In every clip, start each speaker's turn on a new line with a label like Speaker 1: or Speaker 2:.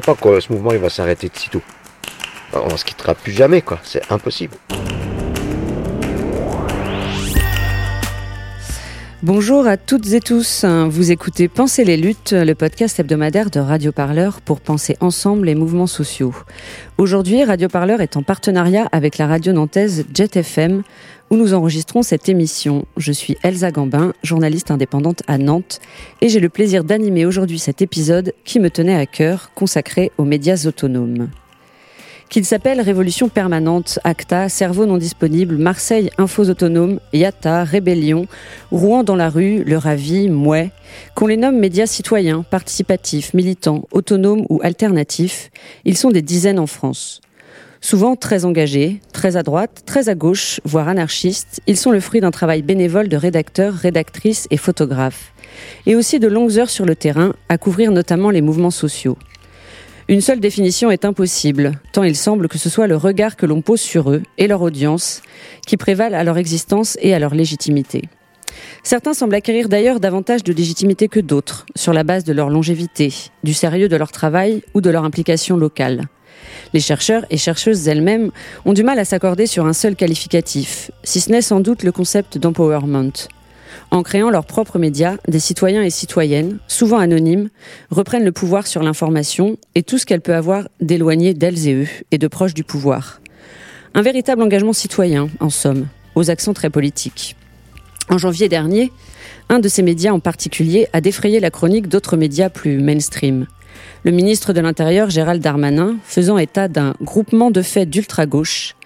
Speaker 1: crois pas que ce mouvement va s'arrêter de sitôt. On se quittera plus jamais. C'est impossible.
Speaker 2: Bonjour à toutes et tous. Vous écoutez Penser les luttes, le podcast hebdomadaire de Radio Parleur pour penser ensemble les mouvements sociaux. Aujourd'hui, Radio Parleur est en partenariat avec la radio nantaise Jet FM où nous enregistrons cette émission. Je suis Elsa Gambin, journaliste indépendante à Nantes et j'ai le plaisir d'animer aujourd'hui cet épisode qui me tenait à cœur consacré aux médias autonomes qu'il s'appelle Révolution permanente, ACTA, Cerveau non disponible, Marseille Infos autonomes, Yata, Rébellion, Rouen dans la rue, Le Ravi, Mouais, qu'on les nomme médias citoyens, participatifs, militants, autonomes ou alternatifs, ils sont des dizaines en France. Souvent très engagés, très à droite, très à gauche, voire anarchistes, ils sont le fruit d'un travail bénévole de rédacteurs, rédactrices et photographes, et aussi de longues heures sur le terrain à couvrir notamment les mouvements sociaux. Une seule définition est impossible, tant il semble que ce soit le regard que l'on pose sur eux et leur audience qui prévalent à leur existence et à leur légitimité. Certains semblent acquérir d'ailleurs davantage de légitimité que d'autres, sur la base de leur longévité, du sérieux de leur travail ou de leur implication locale. Les chercheurs et chercheuses elles-mêmes ont du mal à s'accorder sur un seul qualificatif, si ce n'est sans doute le concept d'empowerment, en créant leurs propres médias, des citoyens et citoyennes, souvent anonymes, reprennent le pouvoir sur l'information et tout ce qu'elle peut avoir d'éloigné d'elles et eux et de proches du pouvoir. Un véritable engagement citoyen, en somme, aux accents très politiques. En janvier dernier, un de ces médias en particulier a défrayé la chronique d'autres médias plus mainstream. Le ministre de l'Intérieur, Gérald Darmanin, faisant état d'un groupement de faits d'ultra-gauche,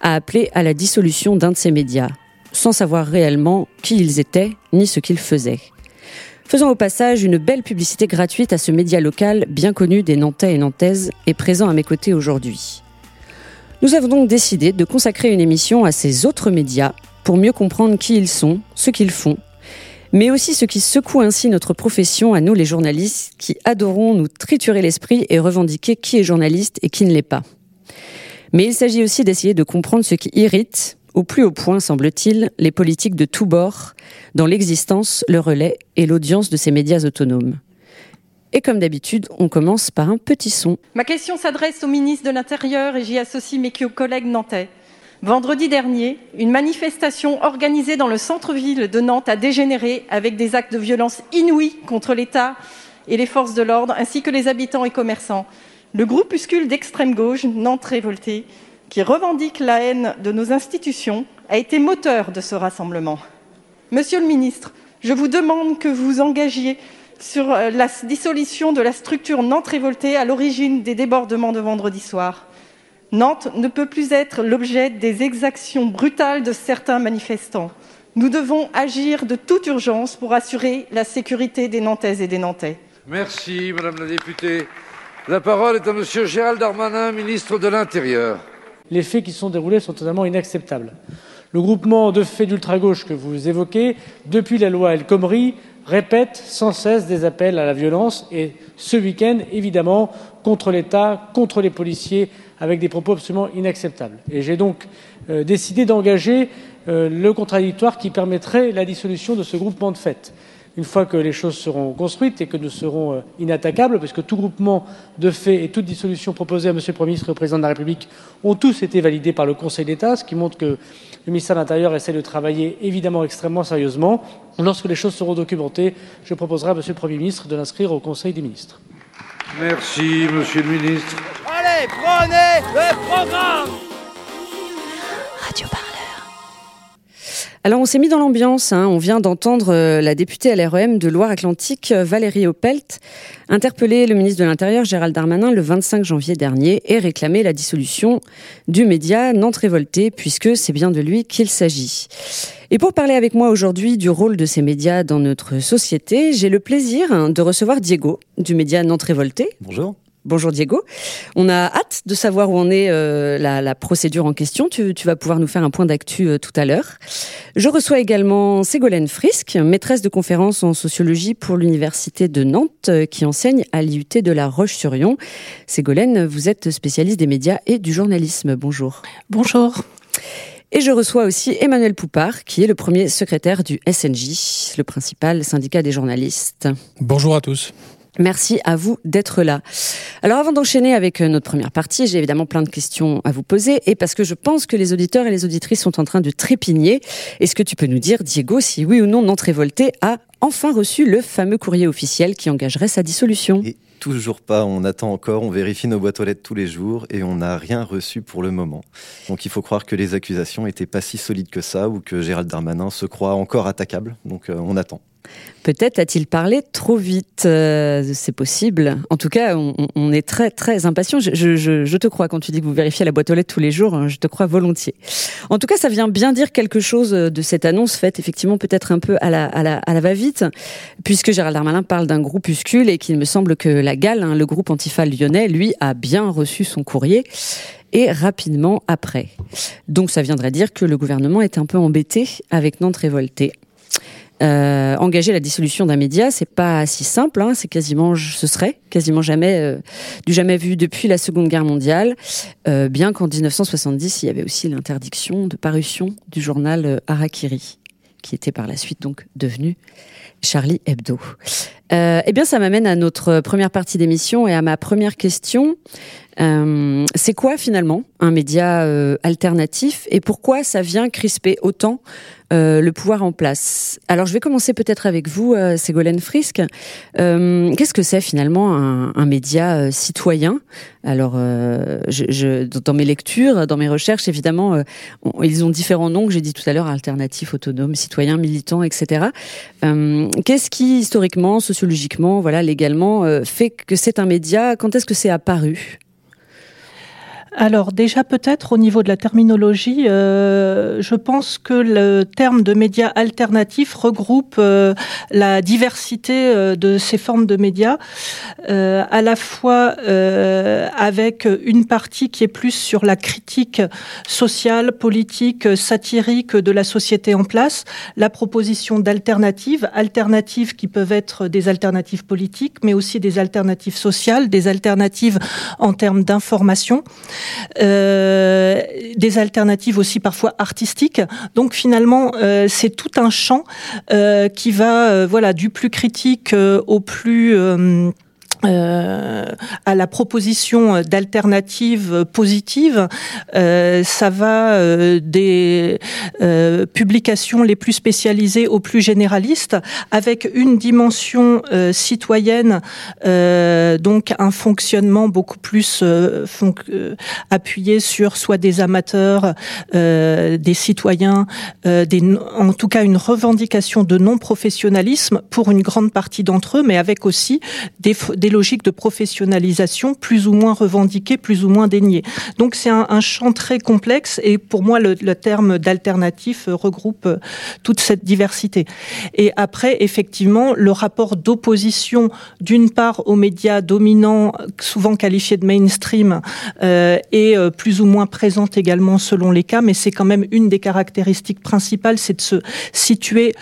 Speaker 2: a appelé à la dissolution d'un de ces médias, sans savoir réellement qui ils étaient ni ce qu'ils faisaient. Faisons au passage une belle publicité gratuite à ce média local bien connu des Nantais et Nantaises et présent à mes côtés aujourd'hui. Nous avons donc décidé de consacrer une émission à ces autres médias pour mieux comprendre qui ils sont, ce qu'ils font, mais aussi ce qui secoue ainsi notre profession à nous les journalistes qui adorons nous triturer l'esprit et revendiquer qui est journaliste et qui ne l'est pas. Mais il s'agit aussi d'essayer de comprendre ce qui irrite, au plus haut point, semble-t-il, les politiques de tous bords dans l'existence, le relais et l'audience de ces médias autonomes. Et comme d'habitude, on commence par un petit son.
Speaker 3: Ma question s'adresse au ministre de l'Intérieur et j'y associe mes collègues nantais. Vendredi dernier, une manifestation organisée dans le centre-ville de Nantes a dégénéré avec des actes de violence inouïs contre l'État et les forces de l'ordre, ainsi que les habitants et commerçants. Le groupuscule d'extrême gauche, Nantes Révoltée, qui revendique la haine de nos institutions, a été moteur de ce rassemblement. Monsieur le ministre, je vous demande que vous engagiez sur euh, la dissolution de la structure Nantes révoltée à l'origine des débordements de vendredi soir. Nantes ne peut plus être l'objet des exactions brutales de certains manifestants. Nous devons agir de toute urgence pour assurer la sécurité des Nantaises et des Nantais.
Speaker 4: Merci, Madame la députée. La parole est à Monsieur Gérald Darmanin, ministre de l'Intérieur
Speaker 5: les faits qui sont déroulés sont totalement inacceptables. Le groupement de faits d'ultra-gauche que vous évoquez, depuis la loi El Khomri, répète sans cesse des appels à la violence et ce week-end, évidemment, contre l'État, contre les policiers, avec des propos absolument inacceptables. Et j'ai donc euh, décidé d'engager euh, le contradictoire qui permettrait la dissolution de ce groupement de faits une fois que les choses seront construites et que nous serons euh, inattaquables, parce que tout groupement de faits et toute dissolution proposée à M. le Premier ministre et au Président de la République ont tous été validés par le Conseil d'État, ce qui montre que le ministère de l'Intérieur essaie de travailler évidemment extrêmement sérieusement. Lorsque les choses seront documentées, je proposerai à M. le Premier ministre de l'inscrire au Conseil des ministres.
Speaker 4: Merci, Monsieur le ministre.
Speaker 6: Allez, prenez le programme
Speaker 7: Radio
Speaker 2: Alors on s'est mis dans l'ambiance, hein. on vient d'entendre euh, la députée LREM de Loire-Atlantique, Valérie Opelt, interpeller le ministre de l'Intérieur Gérald Darmanin le 25 janvier dernier et réclamer la dissolution du média Nantes Révolté, puisque c'est bien de lui qu'il s'agit. Et pour parler avec moi aujourd'hui du rôle de ces médias dans notre société, j'ai le plaisir hein, de recevoir Diego du média Nantes Révolté.
Speaker 6: Bonjour.
Speaker 2: Bonjour Diego. On a hâte de savoir où en est euh, la, procédure en question. Tu, vas pouvoir nous faire un point d'actu euh, tout à l'heure. Je reçois également Ségolène Frisk, maîtresse de conférence en sociologie pour l'Université de Nantes, euh, qui enseigne à l'IUT de la Roche-sur-Yon. Ségolène, vous êtes spécialiste des médias et du journalisme. Bonjour.
Speaker 8: Bonjour.
Speaker 2: Et je reçois aussi Emmanuel Poupard, qui est le premier secrétaire du SNJ, le principal syndicat des journalistes.
Speaker 9: Bonjour à tous.
Speaker 2: Merci à vous d'être là. Alors avant d'enchaîner avec euh, notre première partie, j'ai évidemment plein de questions à vous poser et parce que je pense que les auditeurs et les auditrices sont en train de trépigner, est-ce que tu peux nous dire, Diego, si oui ou non Nantes Révolté a enfin reçu le fameux courrier officiel qui engagerait sa dissolution?
Speaker 6: Toujours pas, on attend encore, on vérifie nos boîtes aux lettres tous les jours et on n'a rien reçu pour le moment. Donc il faut croire que les accusations n'étaient pas si solides que ça ou que Gérald Darmanin se croit encore attaquable. Donc euh, on attend.
Speaker 2: Peut-être a-t-il parlé trop vite. Euh, c'est possible. En tout cas, on, est très très impatient. Je, te crois quand tu dis que vous vérifiez la boîte aux lettres tous les jours. Hein, je te crois volontiers. En tout cas, ça vient bien dire quelque chose de cette annonce faite effectivement peut-être un peu à la, à la, va-vite, puisque Gérald Darmanin parle d'un groupuscule et qu'il me semble que la Gale, hein, le groupe Antifa lyonnais, lui, a bien reçu son courrier et rapidement après. Donc ça viendrait dire que le gouvernement est un peu embêté avec Nantes révoltée. Euh, engager la dissolution d'un média, c'est pas si simple. Hein, c'est quasiment, ce serait quasiment jamais euh, du jamais vu depuis la Seconde Guerre mondiale. Euh, bien qu'en 1970, il y avait aussi l'interdiction de parution du journal Harakiri, qui était par la suite donc devenu Charlie Hebdo. eh bien, ça m'amène à notre première partie d'émission et à ma première question. C'est quoi finalement un média alternatif et pourquoi ça vient crisper autant euh, le pouvoir en place? Alors je vais commencer peut-être avec vous, euh, Ségolène Frisk. Euh, qu'est-ce que c'est finalement un, média citoyen? Alors je, dans mes lectures, dans mes recherches, évidemment, ils ont différents noms que j'ai dit tout à l'heure, alternatif, autonome, citoyen, militant, etc. Qu'est-ce qui historiquement, sociologiquement, voilà, légalement, fait que c'est un média? Quand est-ce que c'est apparu?
Speaker 8: Alors déjà peut-être au niveau de la terminologie, euh, je pense que le terme de médias alternatifs regroupe euh, la diversité euh, de ces formes de médias, à la fois avec une partie qui est plus sur la critique sociale, politique, satirique de la société en place, la proposition d'alternatives, alternatives qui peuvent être des alternatives politiques, mais aussi des alternatives sociales, des alternatives en termes d'information. Euh, des alternatives aussi parfois artistiques. Donc finalement, euh, c'est tout un champ euh, qui va, voilà, du plus critique au plus euh, à la proposition d'alternatives positives, euh, ça va euh, des euh, publications les plus spécialisées aux plus généralistes, avec une dimension euh, citoyenne, donc un fonctionnement beaucoup plus appuyé sur soit des amateurs, des citoyens, des, en tout cas une revendication de non-professionnalisme pour une grande partie d'entre eux, mais avec aussi des, des logiques de professionnalisation plus ou moins revendiquées, plus ou moins déniées. Donc c'est un, champ très complexe et pour moi le, terme d'alternatif regroupe euh, toute cette diversité. Et après, effectivement, le rapport d'opposition d'une part aux médias dominants, souvent qualifiés de mainstream, euh, est euh, plus ou moins présente également selon les cas, mais c'est quand même une des caractéristiques principales, c'est de se situer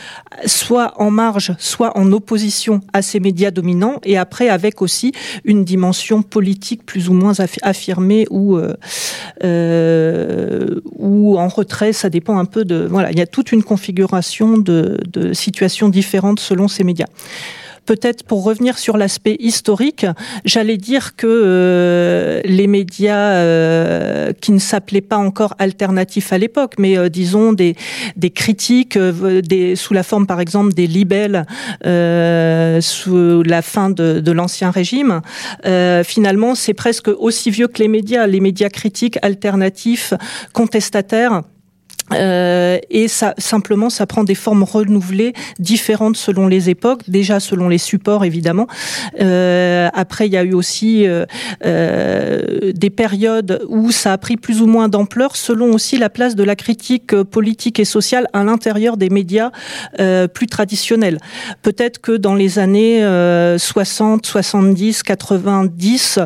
Speaker 8: soit en marge, soit en opposition à ces médias dominants, et après avec aussi une dimension politique plus ou moins affirmée ou euh, euh, ou en retrait. Ça dépend un peu de voilà. Il y a toute une configuration de, de situations différentes selon ces médias. Peut-être pour revenir sur l'aspect historique, j'allais dire que euh, les médias euh, qui ne s'appelaient pas encore alternatifs à l'époque, mais euh, disons des, des critiques des, sous la forme par exemple des libelles sous la fin de, de l'ancien régime, finalement c'est presque aussi vieux que les médias, les médias critiques alternatifs, contestataires Euh, et ça, simplement, ça prend des formes renouvelées, différentes selon les époques, déjà selon les supports évidemment. Euh, après, il y a eu aussi euh, euh, des périodes où ça a pris plus ou moins d'ampleur, selon aussi la place de la critique politique et sociale à l'intérieur des médias euh, plus traditionnels. Peut-être que dans les années 60, 70, 90,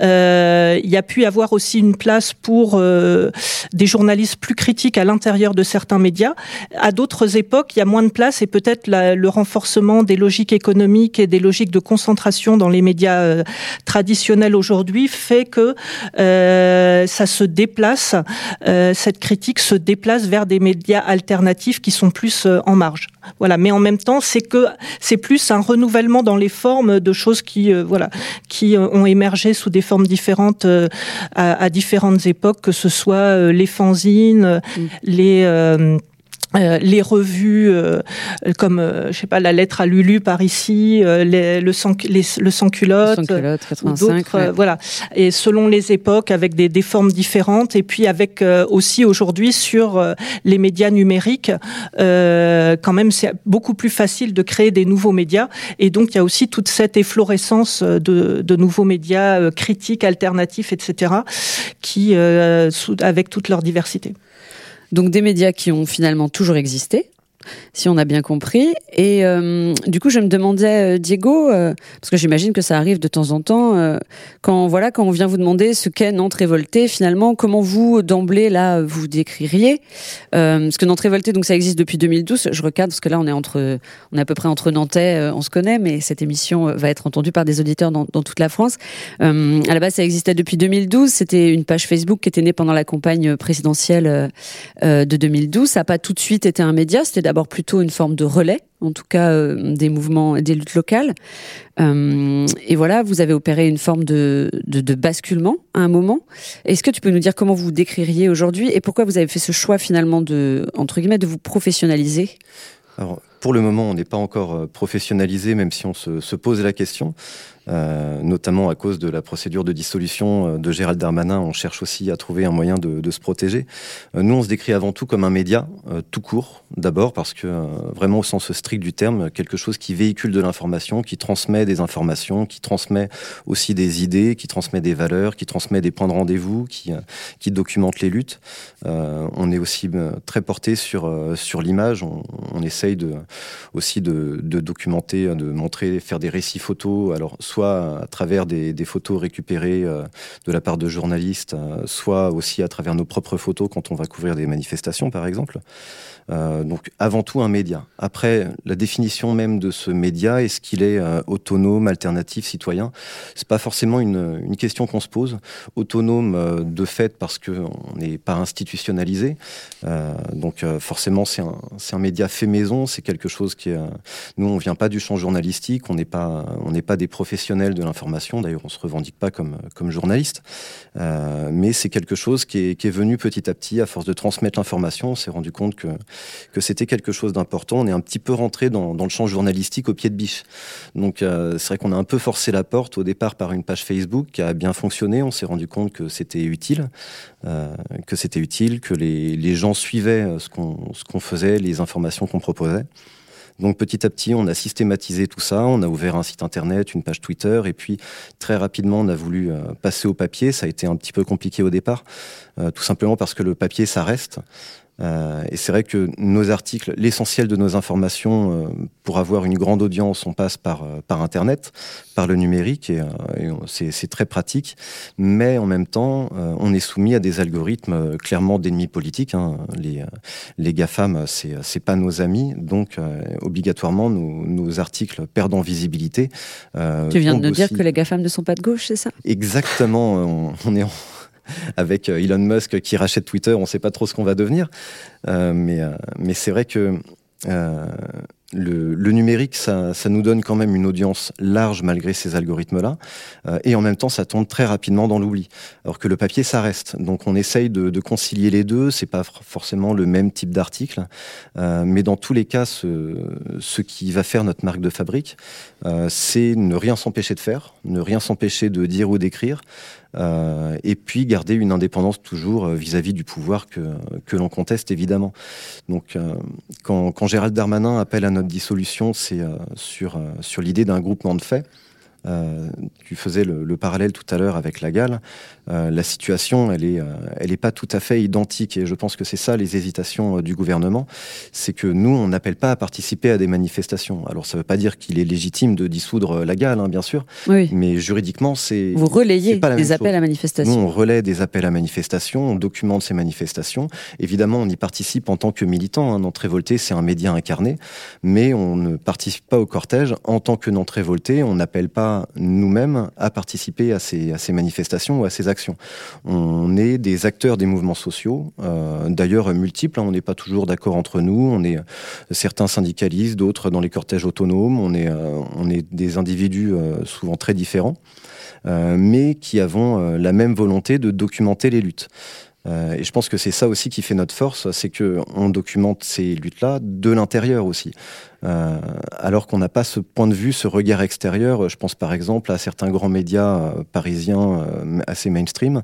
Speaker 8: il y a pu avoir aussi une place pour des journalistes plus critiques à l'intérieur de certains médias. À d'autres époques, il y a moins de place et peut-être le renforcement des logiques économiques et des logiques de concentration dans les médias euh, traditionnels aujourd'hui fait que euh, ça se déplace, euh, cette critique se déplace vers des médias alternatifs qui sont plus en marge. Voilà, mais en même temps, c'est que c'est plus un renouvellement dans les formes de choses qui, voilà, qui ont émergé sous des formes différentes à, à, différentes époques, que ce soit les fanzines, mm. les euh, euh, les revues euh, comme euh, je sais pas la lettre à Lulu par ici les, le sans les, le sans culotte,
Speaker 2: d'autres
Speaker 8: voilà. Et selon les époques avec des, des formes différentes et puis avec aussi aujourd'hui sur les médias numériques quand même c'est beaucoup plus facile de créer des nouveaux médias. Et donc il y a aussi toute cette efflorescence de, de nouveaux médias critiques alternatifs etc qui avec toute leur diversité
Speaker 2: donc des médias qui ont finalement toujours existé, si on a bien compris. Et euh, du coup, je me demandais, euh, Diego, euh, parce que j'imagine que ça arrive de temps en temps, quand voilà, quand on vient vous demander ce qu'est Nantes révoltée, finalement, comment vous d'emblée là vous décririez Parce que Nantes révoltée, donc ça existe depuis 2012. Je recadre parce que là, on est entre, on est à peu près entre Nantais, on se connaît, mais cette émission va être entendue par des auditeurs dans, dans toute la France. à la base, ça existait depuis 2012. C'était une page Facebook qui était née pendant la campagne présidentielle de 2012. Ça n'a pas tout de suite été un média. C'était d'abord plutôt une forme de relais, en tout cas euh, des mouvements, des luttes locales. Euh, et voilà, vous avez opéré une forme de, de, basculement à un moment. Est-ce que tu peux nous dire comment vous vous décririez aujourd'hui et pourquoi vous avez fait ce choix finalement de, entre guillemets, de vous professionnaliser?
Speaker 6: Pour le moment, on n'est pas encore euh, professionnalisé, même si on se, se pose la question. Euh, notamment à cause de la procédure de dissolution euh, de Gérald Darmanin. On cherche aussi à trouver un moyen de, se protéger. Euh, nous, on se décrit avant tout comme un média, tout court, d'abord parce que vraiment au sens strict du terme, quelque chose qui véhicule de l'information, qui transmet des informations, qui transmet aussi des idées, qui transmet des valeurs, qui transmet des points de rendez-vous, qui, qui documente les luttes. on est aussi très porté sur, l'image. On, essaye aussi de, documenter, de montrer, faire des récits photos. Soit à travers des, photos récupérées euh, de la part de journalistes, euh, soit aussi à travers nos propres photos quand on va couvrir des manifestations, par exemple. Euh, donc avant tout un média. Après, la définition même de ce média, est-ce qu'il est, autonome, alternatif, citoyen? C'est pas forcément une, question qu'on se pose. Autonome de fait parce qu'on n'est pas institutionnalisé. donc forcément, c'est un, média fait maison. C'est quelque chose qui nous, on vient pas du champ journalistique. On n'est pas, on n'est pas des professionnels de l'information. D'ailleurs, on se revendique pas comme, comme journaliste, euh, mais c'est quelque chose qui est, venu petit à petit à force de transmettre l'information. On s'est rendu compte que, que c'était quelque chose d'important. On est un petit peu rentré dans, le champ journalistique au pied de biche. Donc, euh, c'est vrai qu'on a un peu forcé la porte au départ par une page Facebook qui a bien fonctionné. On s'est rendu compte que c'était utile, euh, que c'était utile, que les, gens suivaient ce qu'on ce qu'on faisait, les informations qu'on proposait. Donc petit à petit, on a systématisé tout ça, on a ouvert un site internet, une page Twitter, et puis très rapidement, on a voulu euh, passer au papier. Ça a été un petit peu compliqué au départ, euh, tout simplement parce que le papier, ça reste. Euh, et c'est vrai que nos articles, l'essentiel de nos informations, euh, pour avoir une grande audience, on passe par, euh, par Internet, par le numérique, et, et c'est très pratique. Mais en même temps, on est soumis à des algorithmes clairement d'ennemis politiques. Hein. Les, les GAFAM, c'est pas nos amis, donc obligatoirement, nos, nos, articles perdent en visibilité.
Speaker 2: tu viens de nous dire que les GAFAM ne sont pas de gauche, c'est ça?
Speaker 6: Exactement. On, on est en avec euh, Elon Musk qui rachète Twitter, on ne sait pas trop ce qu'on va devenir. Euh, mais euh, mais c'est vrai que le, numérique, ça, nous donne quand même une audience large malgré ces algorithmes-là, euh, et en même temps, ça tombe très rapidement dans l'oubli. Alors que le papier, ça reste. Donc, on essaye de, concilier les deux. C'est pas forcément le même type d'article, euh, mais dans tous les cas, ce, qui va faire notre marque de fabrique, euh, c'est ne rien s'empêcher de faire, ne rien s'empêcher de dire ou d'écrire. Et puis garder une indépendance toujours vis-à-vis du pouvoir que, l'on conteste évidemment. Donc quand, Gérald Darmanin appelle à notre dissolution, c'est sur, sur l'idée d'un groupement de faits. Euh, tu faisais le, parallèle tout à l'heure avec la Galle. Euh, la situation, elle est, euh, elle est pas tout à fait identique, et je pense que c'est ça les hésitations du gouvernement. C'est que nous, on n'appelle pas à participer à des manifestations. Alors, ça ne veut pas dire qu'il est légitime de dissoudre la Galle, hein, bien sûr. Mais juridiquement, c'est
Speaker 2: vous relayez des appels à manifestation.
Speaker 6: Nous, on relaie des appels à manifestation, on documente ces manifestations. Évidemment, on y participe en tant que militant. Hein. Nantes Révolté, c'est un média incarné, mais on ne participe pas au cortège en tant que Nantes Révolté. On n'appelle pas nous-mêmes à participer à ces, à ces, manifestations ou à ces actions. On est des acteurs des mouvements sociaux, euh, d'ailleurs multiples, hein. on n'est pas toujours d'accord entre nous, on est euh, certains syndicalistes, d'autres dans les cortèges autonomes, on est, euh, des individus souvent très différents, mais qui avons la même volonté de documenter les luttes. et je pense que c'est ça aussi qui fait notre force, c'est que on documente ces luttes-là de l'intérieur aussi. Euh, alors qu'on n'a pas ce point de vue, ce regard extérieur. Je pense par exemple à certains grands médias euh, parisiens euh, assez mainstream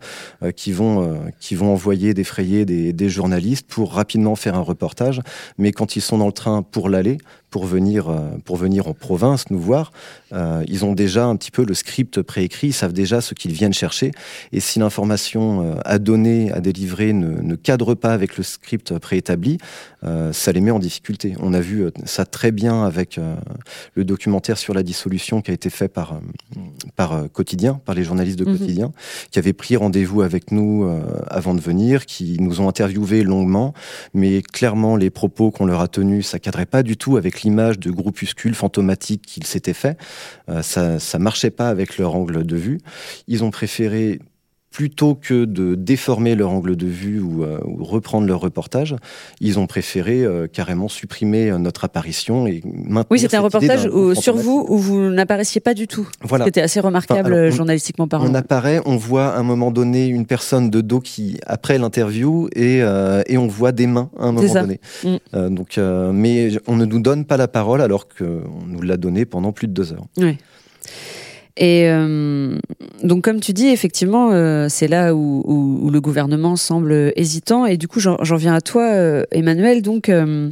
Speaker 6: qui vont qui vont envoyer défrayer des, des journalistes pour rapidement faire un reportage, mais quand ils sont dans le train pour l'aller, pour venir, pour venir en province nous voir, ils ont déjà un petit peu le script préécrit, ils savent déjà ce qu'ils viennent chercher. Et si l'information à donner, à délivrer ne, cadre pas avec le script préétabli, ça les met en difficulté. On a vu ça très bien avec euh, le documentaire sur la dissolution qui a été fait par, euh, par euh, Quotidien, par les journalistes de mhm. Quotidien, qui avaient pris rendez-vous avec nous avant de venir, qui nous ont interviewés longuement, mais clairement les propos qu'on leur a tenus, ça cadrait pas du tout avec l'image de groupuscule fantomatique qu'ils s'étaient fait. ça, ça marchait pas avec leur angle de vue. Ils ont préféré plutôt que de déformer leur angle de vue ou, euh, reprendre leur reportage, ils ont préféré euh, carrément supprimer euh, notre apparition et maintenir
Speaker 2: Oui, c'était un reportage sur vous où vous n'apparaissiez pas du tout.
Speaker 6: Voilà.
Speaker 2: C'était assez remarquable journalistiquement parlant.
Speaker 6: On apparaît, on voit à un moment donné une personne de dos qui, après l'interview, et, et on voit des mains à un moment donné. Mm. donc, mais on ne nous donne pas la parole alors qu'on nous l'a donné pendant plus de deux heures.
Speaker 2: Oui. Et euh, donc, comme tu dis, effectivement, euh, c'est là où, où, le gouvernement semble hésitant. Et du coup, j'en viens à toi, euh, Emmanuel. Donc, euh,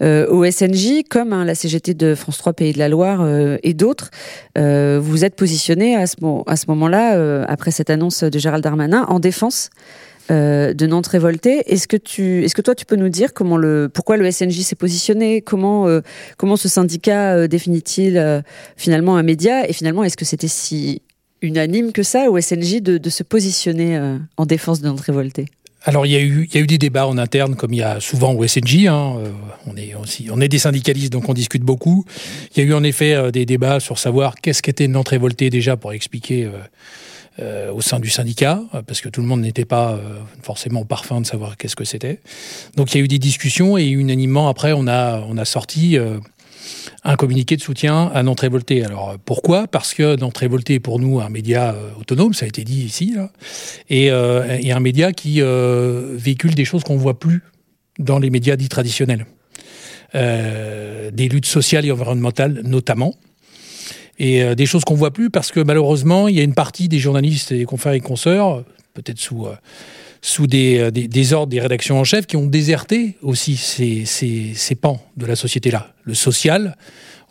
Speaker 2: au SNJ, comme hein, la CGT de France 3 Pays de la Loire et d'autres, vous êtes positionné à ce, à ce moment-là, après cette annonce de Gérald Darmanin, en défense euh, de Nantes révoltée. Est-ce que tu, est-ce que toi tu peux nous dire comment le, pourquoi le SNJ s'est positionné, comment, euh, comment ce syndicat euh, définit-il finalement un média, et finalement est-ce que c'était si unanime que ça au SNJ de, se positionner en défense de Nantes révoltée?
Speaker 9: Alors il y, a eu, il y a eu des débats en interne, comme il y a souvent au SNJ. Hein, on, est aussi, on est des syndicalistes, donc on discute beaucoup. Il y a eu en effet des débats sur savoir qu'est-ce qu'était Nantes révoltée déjà pour expliquer au sein du syndicat, parce que tout le monde n'était pas euh, forcément parfum de savoir qu'est-ce que c'était. Donc il y a eu des discussions et unanimement après on a, on a sorti euh, un communiqué de soutien à Nantes Révolté. Alors pourquoi? Parce que Nantes Révolté est pour nous un média autonome, ça a été dit ici, et un média qui véhicule des choses qu'on ne voit plus dans les médias dits traditionnels. des luttes sociales et environnementales notamment et euh, des choses qu'on voit plus parce que malheureusement, il y a une partie des journalistes et des confrères et consoeurs, peut-être sous euh, sous euh, des, des, ordres des rédactions en chef, qui ont déserté aussi ces, ces, ces pans de la société-là. Le social,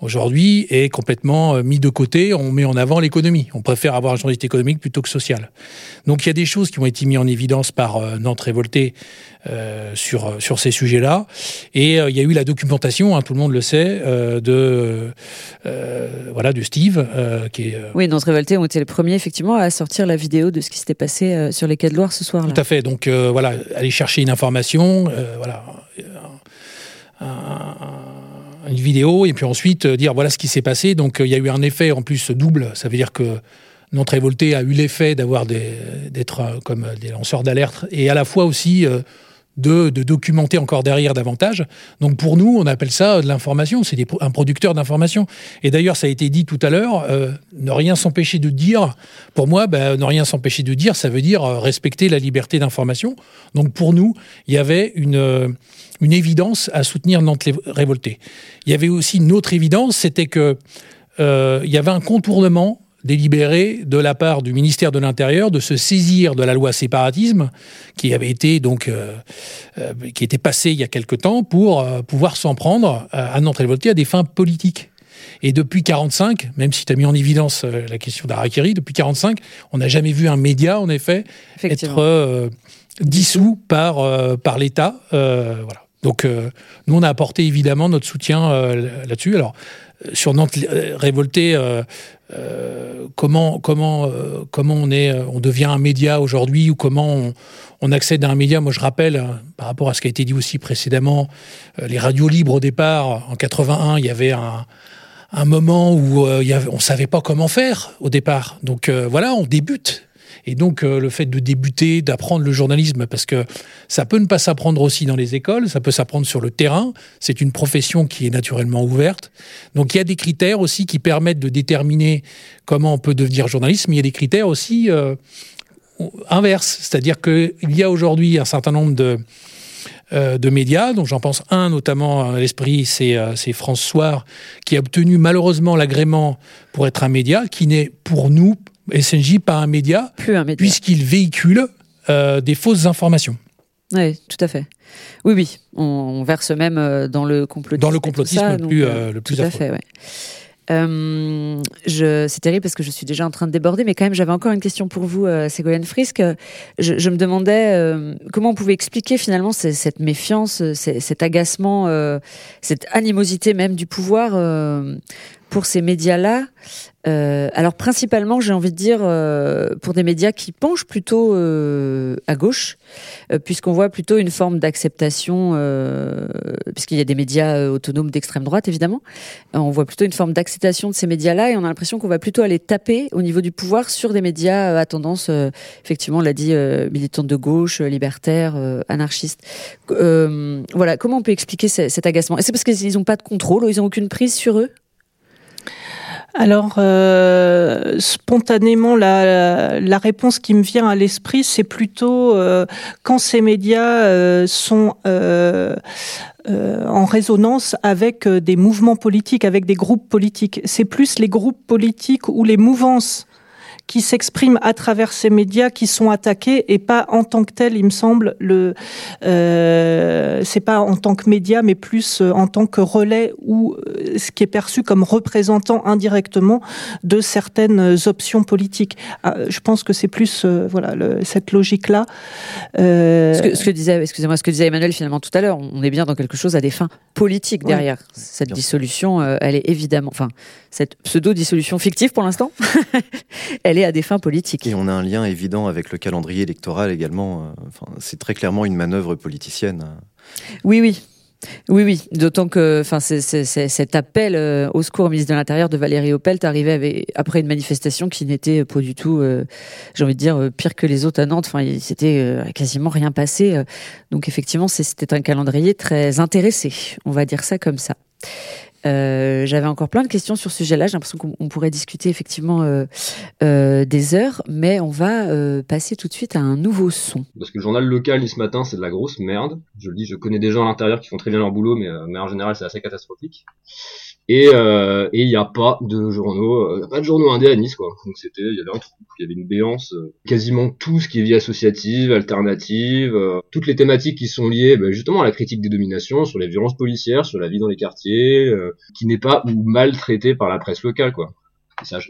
Speaker 9: aujourd'hui, est complètement mis de côté. On met en avant l'économie. On préfère avoir un journaliste économique plutôt que social. Donc il y a des choses qui ont été mises en évidence par Nantes Révolté euh, sur, sur ces sujets-là. Et euh, il y a eu la documentation, hein, tout le monde le sait, euh, de, voilà, de Steve. qui est,
Speaker 2: oui, Nantes Révolté ont été les premiers, effectivement, à sortir la vidéo de ce qui s'était passé sur les quais de Loire ce soir-là.
Speaker 9: Tout à fait. Donc, voilà, aller chercher une information, voilà. une vidéo et puis ensuite dire voilà ce qui s'est passé. Donc il y a eu un effet en plus double. Ça veut dire que Nantes Révolté a eu l'effet d'avoir d'être comme des lanceurs d'alerte et à la fois aussi de, documenter encore derrière davantage. Donc pour nous, on appelle ça de l'information, c'est un producteur d'information. Et d'ailleurs, ça a été dit tout à l'heure, euh, ne rien s'empêcher de dire, pour moi, ben, ne rien s'empêcher de dire, ça veut dire euh, respecter la liberté d'information. Donc pour nous, il y avait une, euh, une évidence à soutenir Nantes révolté. Il y avait aussi une autre évidence, c'était que il y avait un contournement délibéré de la part du ministère de l'Intérieur de se saisir de la loi séparatisme qui avait été donc euh, euh, qui était passée il y a quelque temps pour euh, pouvoir s'en prendre à Nantes révoltée à des fins politiques. Et depuis 45, même si tu as mis en évidence la question d'Arakiri, depuis 45, on n'a jamais vu un média, en effet, être dissous par, par l'État. voilà. Donc, nous, on a apporté évidemment notre soutien là-dessus. Alors, sur Nantes révoltée, euh, comment comment euh, comment on est euh, on devient un média aujourd'hui ou comment on, accède à un média. Moi, je rappelle par rapport à ce qui a été dit aussi précédemment, les radios libres au départ en 81, il y avait un un moment où il y avait, on savait pas comment faire au départ. Donc voilà, on débute. Et donc, euh, le fait de débuter, d'apprendre le journalisme, parce que ça peut ne pas s'apprendre aussi dans les écoles, ça peut s'apprendre sur le terrain. C'est une profession qui est naturellement ouverte. Donc, il y a des critères aussi qui permettent de déterminer comment on peut devenir journaliste, mais il y a des critères aussi euh, inverses. C'est-à-dire qu'il y a aujourd'hui un certain nombre de, euh, de médias, dont j'en pense un notamment à l'esprit, c'est France Soir, qui a obtenu malheureusement l'agrément pour être un média, qui n'est pour nous SNJ pas un média, puisqu'il véhicule euh, des fausses informations.
Speaker 2: Oui, tout à fait. Oui, oui, on, verse même euh, dans le complotisme.
Speaker 9: Dans le complotisme le, plus, euh, le plus
Speaker 2: Tout à fait, c'est terrible parce que je suis déjà en train de déborder, mais quand même, j'avais encore une question pour vous, Ségolène Frisk. Je, me demandais comment on pouvait expliquer finalement cette méfiance, cet agacement, cette animosité même du pouvoir pour ces médias-là. Euh, alors principalement, j'ai envie de dire euh, pour des médias qui penchent plutôt euh, à gauche, puisqu'on voit plutôt une forme d'acceptation, puisqu'il y a des médias autonomes d'extrême droite évidemment, on voit plutôt une forme d'acceptation de ces médias-là, et on a l'impression qu'on va plutôt aller taper au niveau du pouvoir sur des médias à tendance, effectivement, on l'a dit, militante de gauche, libertaire, anarchiste. voilà, comment on peut expliquer cet agacement? Est-ce parce qu'ils n'ont pas de contrôle ils n'ont aucune prise sur eux?
Speaker 8: Alors, euh, spontanément, la, réponse qui me vient à l'esprit, c'est plutôt euh, quand ces médias euh, sont en résonance avec des mouvements politiques, avec des groupes politiques. C'est plus les groupes politiques ou les mouvances qui s'expriment à travers ces médias qui sont attaqués et pas en tant que tel, il me semble, le euh, c'est pas en tant que média, mais plus euh, en tant que relais ou euh, ce qui est perçu comme représentant indirectement de certaines options politiques. Ah, je pense que c'est plus voilà cette logique là.
Speaker 2: Ce que, ce, que, disait, excusez-moi, ce que disait Emmanuel finalement tout à l'heure, on est bien dans quelque chose à des fins politiques derrière cette dissolution. elle est évidemment, enfin cette pseudo dissolution fictive pour l'instant, elle est à des fins politiques.
Speaker 6: Et on a un lien évident avec le calendrier électoral également. Euh, enfin, c'est très clairement une manœuvre politicienne.
Speaker 2: Oui, oui. Oui, oui, d'autant que enfin, cet appel euh, au secours au ministre de l'Intérieur de Valérie Opelt arrivait après une manifestation qui n'était pas du tout, euh, j'ai envie de dire, pire que les autres à Nantes. Enfin, il s'était quasiment rien passé. donc effectivement, c'était un calendrier très intéressé, on va dire ça comme ça. Euh, j'avais encore plein de questions sur ce sujet-là. J'ai l'impression qu'on pourrait discuter effectivement euh, euh, des heures, mais on va passer tout de suite à un nouveau son.
Speaker 10: Parce que le journal local ce matin, c'est de la grosse merde. Je le dis, je connais des gens à l'intérieur qui font très bien leur boulot, mais, mais en général, c'est assez catastrophique. Et euh, il n'y a pas de journaux, pas de journaux indés à Nice quoi. Donc c'était, il y avait un trou, il y avait une béance. quasiment tout ce qui est vie associative, alternative, toutes les thématiques qui sont liées bah, justement à la critique des dominations, sur les violences policières, sur la vie dans les quartiers, qui n'est pas ou mal traité par la presse locale, quoi.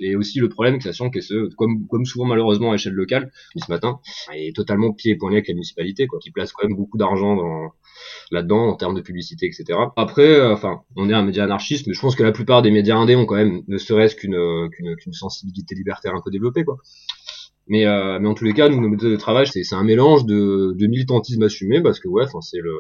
Speaker 10: Et aussi le problème, sachant que ce, comme, comme souvent malheureusement à l'échelle locale, ce matin, est totalement pied et poignet avec la municipalité, quoi, qui place quand même beaucoup d'argent dans, là-dedans en termes de publicité, etc. Après, euh, enfin, on est un média anarchiste, mais je pense que la plupart des médias indés ont quand même, ne serait-ce qu'une qu'une sensibilité libertaire un peu développée, quoi. Mais, euh, mais en tous les cas, nous, nos méthodes de travail, c'est un mélange de, de militantisme assumé, parce que ouais, c'est le,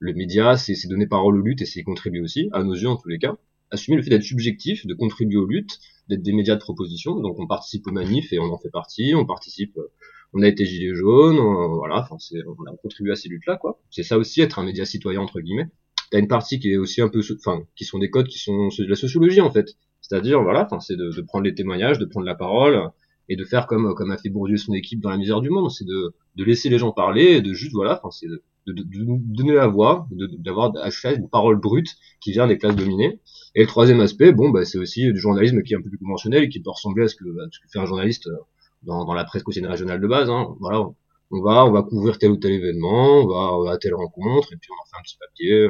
Speaker 10: le média, c'est donner parole aux luttes et c'est contribuer aussi, à nos yeux en tous les cas. Assumer le fait d'être subjectif, de contribuer aux luttes, d'être des médias de proposition. Donc on participe aux manifs et on en fait partie. On participe euh, on a été gilets jaunes, voilà, enfin, on a contribué à ces luttes-là, quoi. C'est ça aussi être un média citoyen entre guillemets. T'as une partie qui est aussi un peu, enfin, qui sont des codes qui sont de la sociologie en fait. C'est-à-dire, voilà, enfin, c'est de, de, prendre les témoignages, de prendre la parole et de faire comme comme a fait Bourdieu son équipe dans la misère du monde, c'est de, de laisser les gens parler et de juste, voilà, enfin, c'est de, donner la voix, d'avoir accès à une parole brute qui vient des classes dominées. Et le troisième aspect, bon, bah, c'est aussi du journalisme qui est un peu plus conventionnel et qui peut ressembler à ce que, ce que fait un journaliste dans, dans la presse quotidienne régionale de base. Hein. Voilà, on va, on va couvrir tel ou tel événement, on va, on va à telle rencontre, et puis on en fait un petit papier.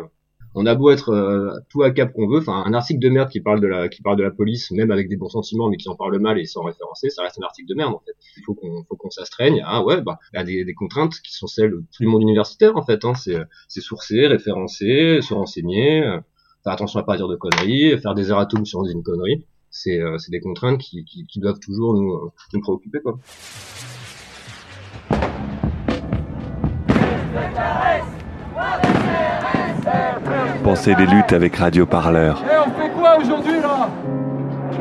Speaker 10: On a beau être euh, tout à cap qu'on veut, enfin un article de merde qui parle de la, qui parle de la police, même avec des bons sentiments, mais qui en parle mal et sans référencer, ça reste un article de merde en fait. Il faut qu'on, faut qu'on s'astreigne. Ah ouais, bah il y a des, des, contraintes qui sont celles de tout le monde universitaire en fait. Hein. C'est, c'est sourcer, référencer, se renseigner, euh, faire attention à pas dire de conneries, faire des erratums sur une connerie. C'est, euh, c'est des contraintes qui, qui, qui, doivent toujours nous, nous préoccuper quoi.
Speaker 11: Pensez les luttes avec Radio Parleur.
Speaker 12: Et on fait quoi aujourd'hui là?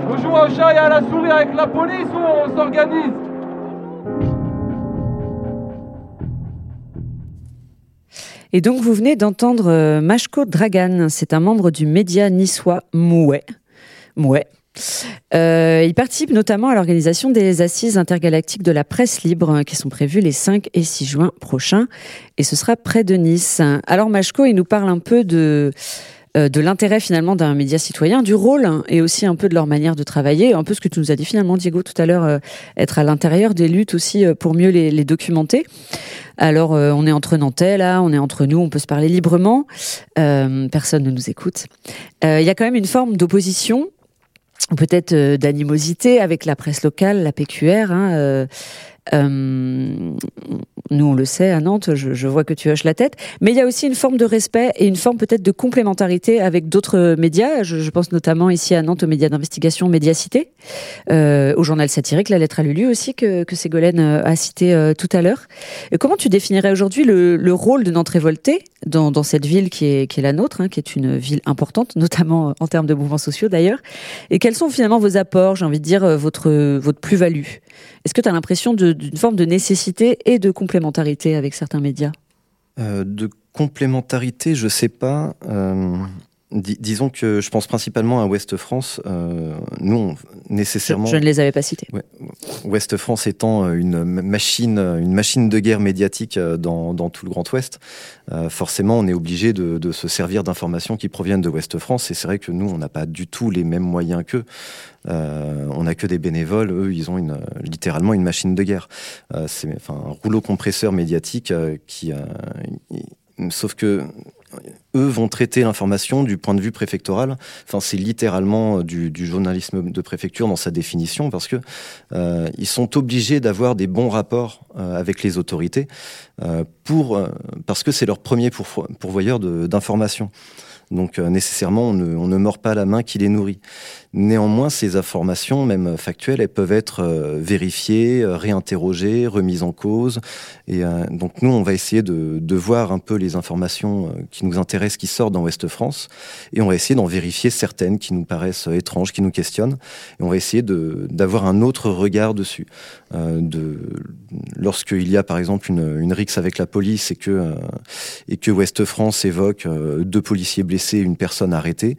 Speaker 12: On joue au chat et à la souris avec la police ou on s'organise?
Speaker 2: Et donc vous venez d'entendre euh, Mashko Dragan, c'est un membre du média niçois Mouet. Mouet, euh, il participe notamment à l'organisation des assises intergalactiques de la presse libre hein, qui sont prévues les 5 et 6 juin prochains et ce sera près de Nice. Alors Machko, il nous parle un peu de euh, de l'intérêt finalement d'un média citoyen, du rôle hein, et aussi un peu de leur manière de travailler, un peu ce que tu nous as dit finalement Diego tout à l'heure, euh, être à l'intérieur des luttes aussi pour mieux les, les documenter. Alors on est entre Nantais là, on est entre nous, on peut se parler librement, personne ne nous écoute. Il y a quand même une forme d'opposition peut-être euh, d'animosité avec la presse locale, la PQR. Hein, euh, nous, on le sait à Nantes, je, vois que tu hoches la tête, mais il y a aussi une forme de respect et une forme peut-être de complémentarité avec d'autres médias. Je, pense notamment ici à Nantes aux médias d'investigation Médiacité, euh, au journal satirique La Lettre à Lulu aussi que, Ségolène euh, a cité euh, tout à l'heure. Comment tu définirais aujourd'hui le, le, rôle de Nantes révoltée dans, cette ville qui est, la nôtre, hein, qui est une ville importante, notamment en termes de mouvements sociaux d'ailleurs? Et quels sont finalement vos apports, j'ai envie de dire, votre plus-value? Est-ce que tu as l'impression d'une forme de nécessité et de complémentarité avec certains médias?
Speaker 6: Euh, De complémentarité, je sais pas. Euh, disons que je pense principalement à Ouest France. Euh, nous, nécessairement.
Speaker 2: Je, ne les avais pas cités.
Speaker 6: Ouest France étant une machine, une machine de guerre médiatique dans, dans tout le Grand Ouest, forcément, on est obligé de, de se servir d'informations qui proviennent de Ouest France. Et c'est vrai que nous, on n'a pas du tout les mêmes moyens qu'eux. Euh, on n'a que des bénévoles, eux, ils ont une, littéralement une machine de guerre. Euh, c'est enfin, un rouleau compresseur médiatique euh, qui... sauf que eux vont traiter l'information du point de vue préfectoral. C'est littéralement du, journalisme de préfecture dans sa définition, parce que ils sont obligés d'avoir des bons rapports avec les autorités parce que c'est leur premier pourvoyeur d'informations. Donc nécessairement, on ne, on mord pas la main qui les nourrit. Néanmoins, ces informations, même factuelles, elles peuvent être euh, vérifiées, euh, réinterrogées, remises en cause. Et euh, donc nous, on va essayer de, voir un peu les informations qui nous intéressent, qui sortent dans Ouest France, et on va essayer d'en vérifier certaines qui nous paraissent étranges, qui nous questionnent, et on va essayer d'avoir un autre regard dessus. Euh, de, lorsqu'il y a par exemple une, une rixe avec la police et que, et que Ouest France évoque deux policiers blessés, une personne arrêtée,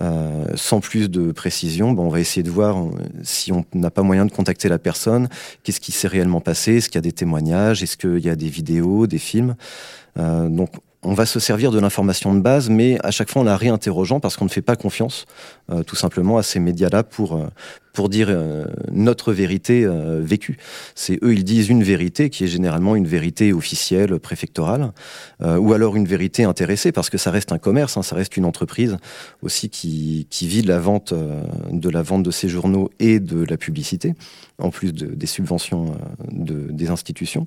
Speaker 6: euh, sans plus de précision, bon, on va essayer de voir si on n'a pas moyen de contacter la personne, qu'est-ce qui s'est réellement passé, est-ce qu'il y a des témoignages, est-ce qu'il y a des vidéos, des films. Euh, donc on va se servir de l'information de base, mais à chaque fois en la réinterrogeant parce qu'on ne fait pas confiance euh, tout simplement à ces médias-là pour, pour dire euh, notre vérité vécue. C'est eux, ils disent une vérité qui est généralement une vérité officielle, préfectorale, ou alors une vérité intéressée parce que ça reste un commerce, hein, ça reste une entreprise aussi qui, qui vit de la vente de la vente de ces journaux et de la publicité, en plus de, des subventions de, des institutions.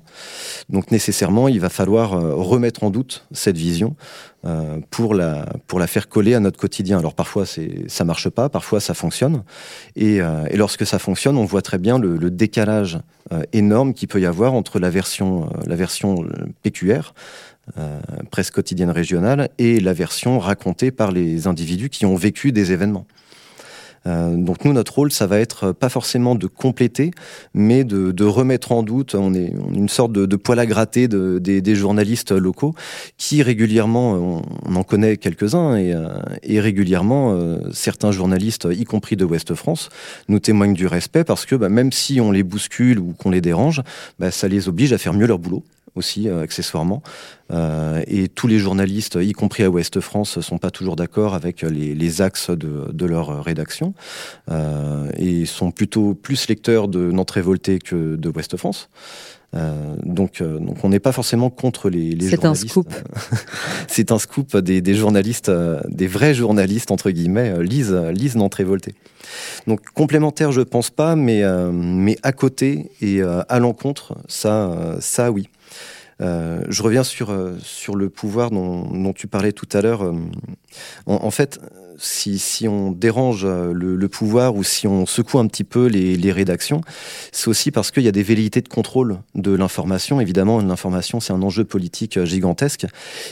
Speaker 6: Donc nécessairement, il va falloir remettre en doute cette vision euh, pour la pour la faire coller à notre quotidien. Alors parfois ça marche pas, parfois ça fonctionne, et, euh, et lorsque ça fonctionne, on voit très bien le, le décalage euh, énorme qu'il peut y avoir entre la version la version PQR. presse quotidienne régionale et la version racontée par les individus qui ont vécu des événements. Euh, donc nous, notre rôle, ça va être pas forcément de compléter, mais de, remettre en doute. On est, une sorte de, de, poil à gratter de, des, journalistes locaux qui régulièrement, on, on en connaît quelques-uns, et, euh, et, régulièrement, euh, certains journalistes, y compris de Ouest France, nous témoignent du respect parce que bah, même si on les bouscule ou qu'on les dérange, bah, ça les oblige à faire mieux leur boulot aussi euh, accessoirement. Euh, et tous les journalistes, y compris à Ouest France, sont pas toujours d'accord avec les, les, axes de, de, leur rédaction euh, et sont plutôt plus lecteurs de Nantes Révolté que de Ouest France. Euh, donc, euh, donc on n'est pas forcément contre les, les
Speaker 2: C'est un scoop.
Speaker 6: C'est un scoop des, des journalistes, euh, des vrais journalistes entre guillemets, lisent, lisent Nantes Révolté. Donc complémentaire, je pense pas, mais mais à côté et à l'encontre, ça, ça oui. Euh, je reviens sur, sur le pouvoir dont, tu parlais tout à l'heure. En, en, fait, si, on dérange le, le, pouvoir ou si on secoue un petit peu les, rédactions, c'est aussi parce qu'il y a des velléités de contrôle de l'information. Évidemment, l'information, c'est un enjeu politique gigantesque.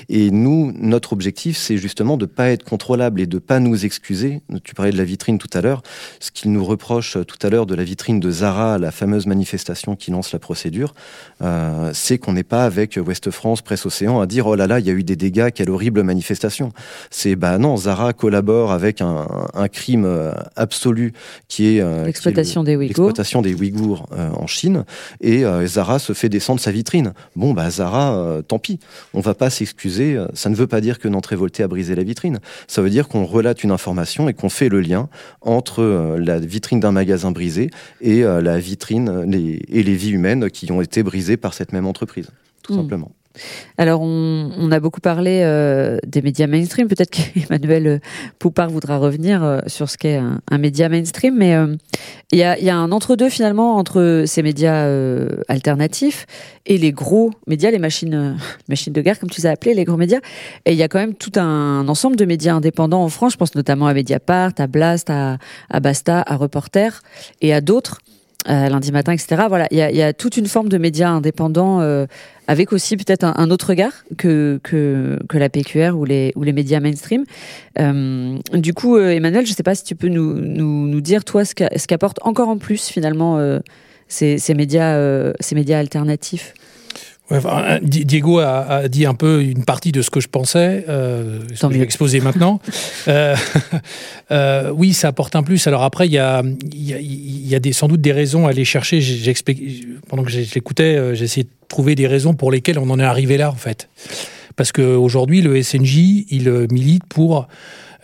Speaker 6: Et nous, notre objectif, c'est justement de ne pas être contrôlable et de ne pas nous excuser. Tu parlais de la vitrine tout à l'heure. Ce qu'il nous reproche tout à l'heure de la vitrine de Zara, la fameuse manifestation qui lance la procédure, euh, c'est qu'on n'est pas avec Ouest France, Presse Océan, à dire oh là là, il y a eu des dégâts, quelle horrible manifestation. C'est bah non, Zara collabore avec un, un crime absolu qui est
Speaker 2: euh, l'exploitation des Ouïghours,
Speaker 6: l'exploitation des Ouïghours euh, en Chine, et euh, Zara se fait descendre sa vitrine. Bon bah Zara, euh, tant pis, on va pas s'excuser. Ça ne veut pas dire que Nantes Révolté a brisé la vitrine. Ça veut dire qu'on relate une information et qu'on fait le lien entre euh, la vitrine d'un magasin brisé et la vitrine les, et les vies humaines qui ont été brisées par cette même entreprise, tout mmh. simplement.
Speaker 2: Alors, on, a beaucoup parlé euh, des médias mainstream. Peut-être qu'Emmanuel Poupard voudra revenir euh, sur ce qu'est un, média mainstream, mais il euh, y, a, un entre-deux finalement entre ces médias euh, alternatifs et les gros médias, les machines, de guerre, comme tu les as appelés, les gros médias. Et il y a quand même tout un ensemble de médias indépendants en France. Je pense notamment à Mediapart, à Blast, à, à Basta, à Reporter et à d'autres. Euh, lundi matin, etc. Voilà, il y a, y a, toute une forme de médias indépendants euh, avec aussi peut-être un, autre regard que, que, que la PQR ou les, ou les médias mainstream. Euh, du coup, euh, Emmanuel, je ne sais pas si tu peux nous, nous, nous dire, toi, ce qu'apporte encore en plus, finalement, euh, ces, ces, médias, ces médias alternatifs.
Speaker 9: Enfin, Diego a, a, dit un peu une partie de ce que je pensais, euh, ce que je vais exposer maintenant. euh, euh, oui, ça apporte un plus. Alors après, il y a, y a, y a des, sans doute des raisons à aller chercher. Pendant que j'écoutais, j'ai essayé de trouver des raisons pour lesquelles on en est arrivé là, en fait. Parce qu'aujourd'hui, le SNJ, il milite pour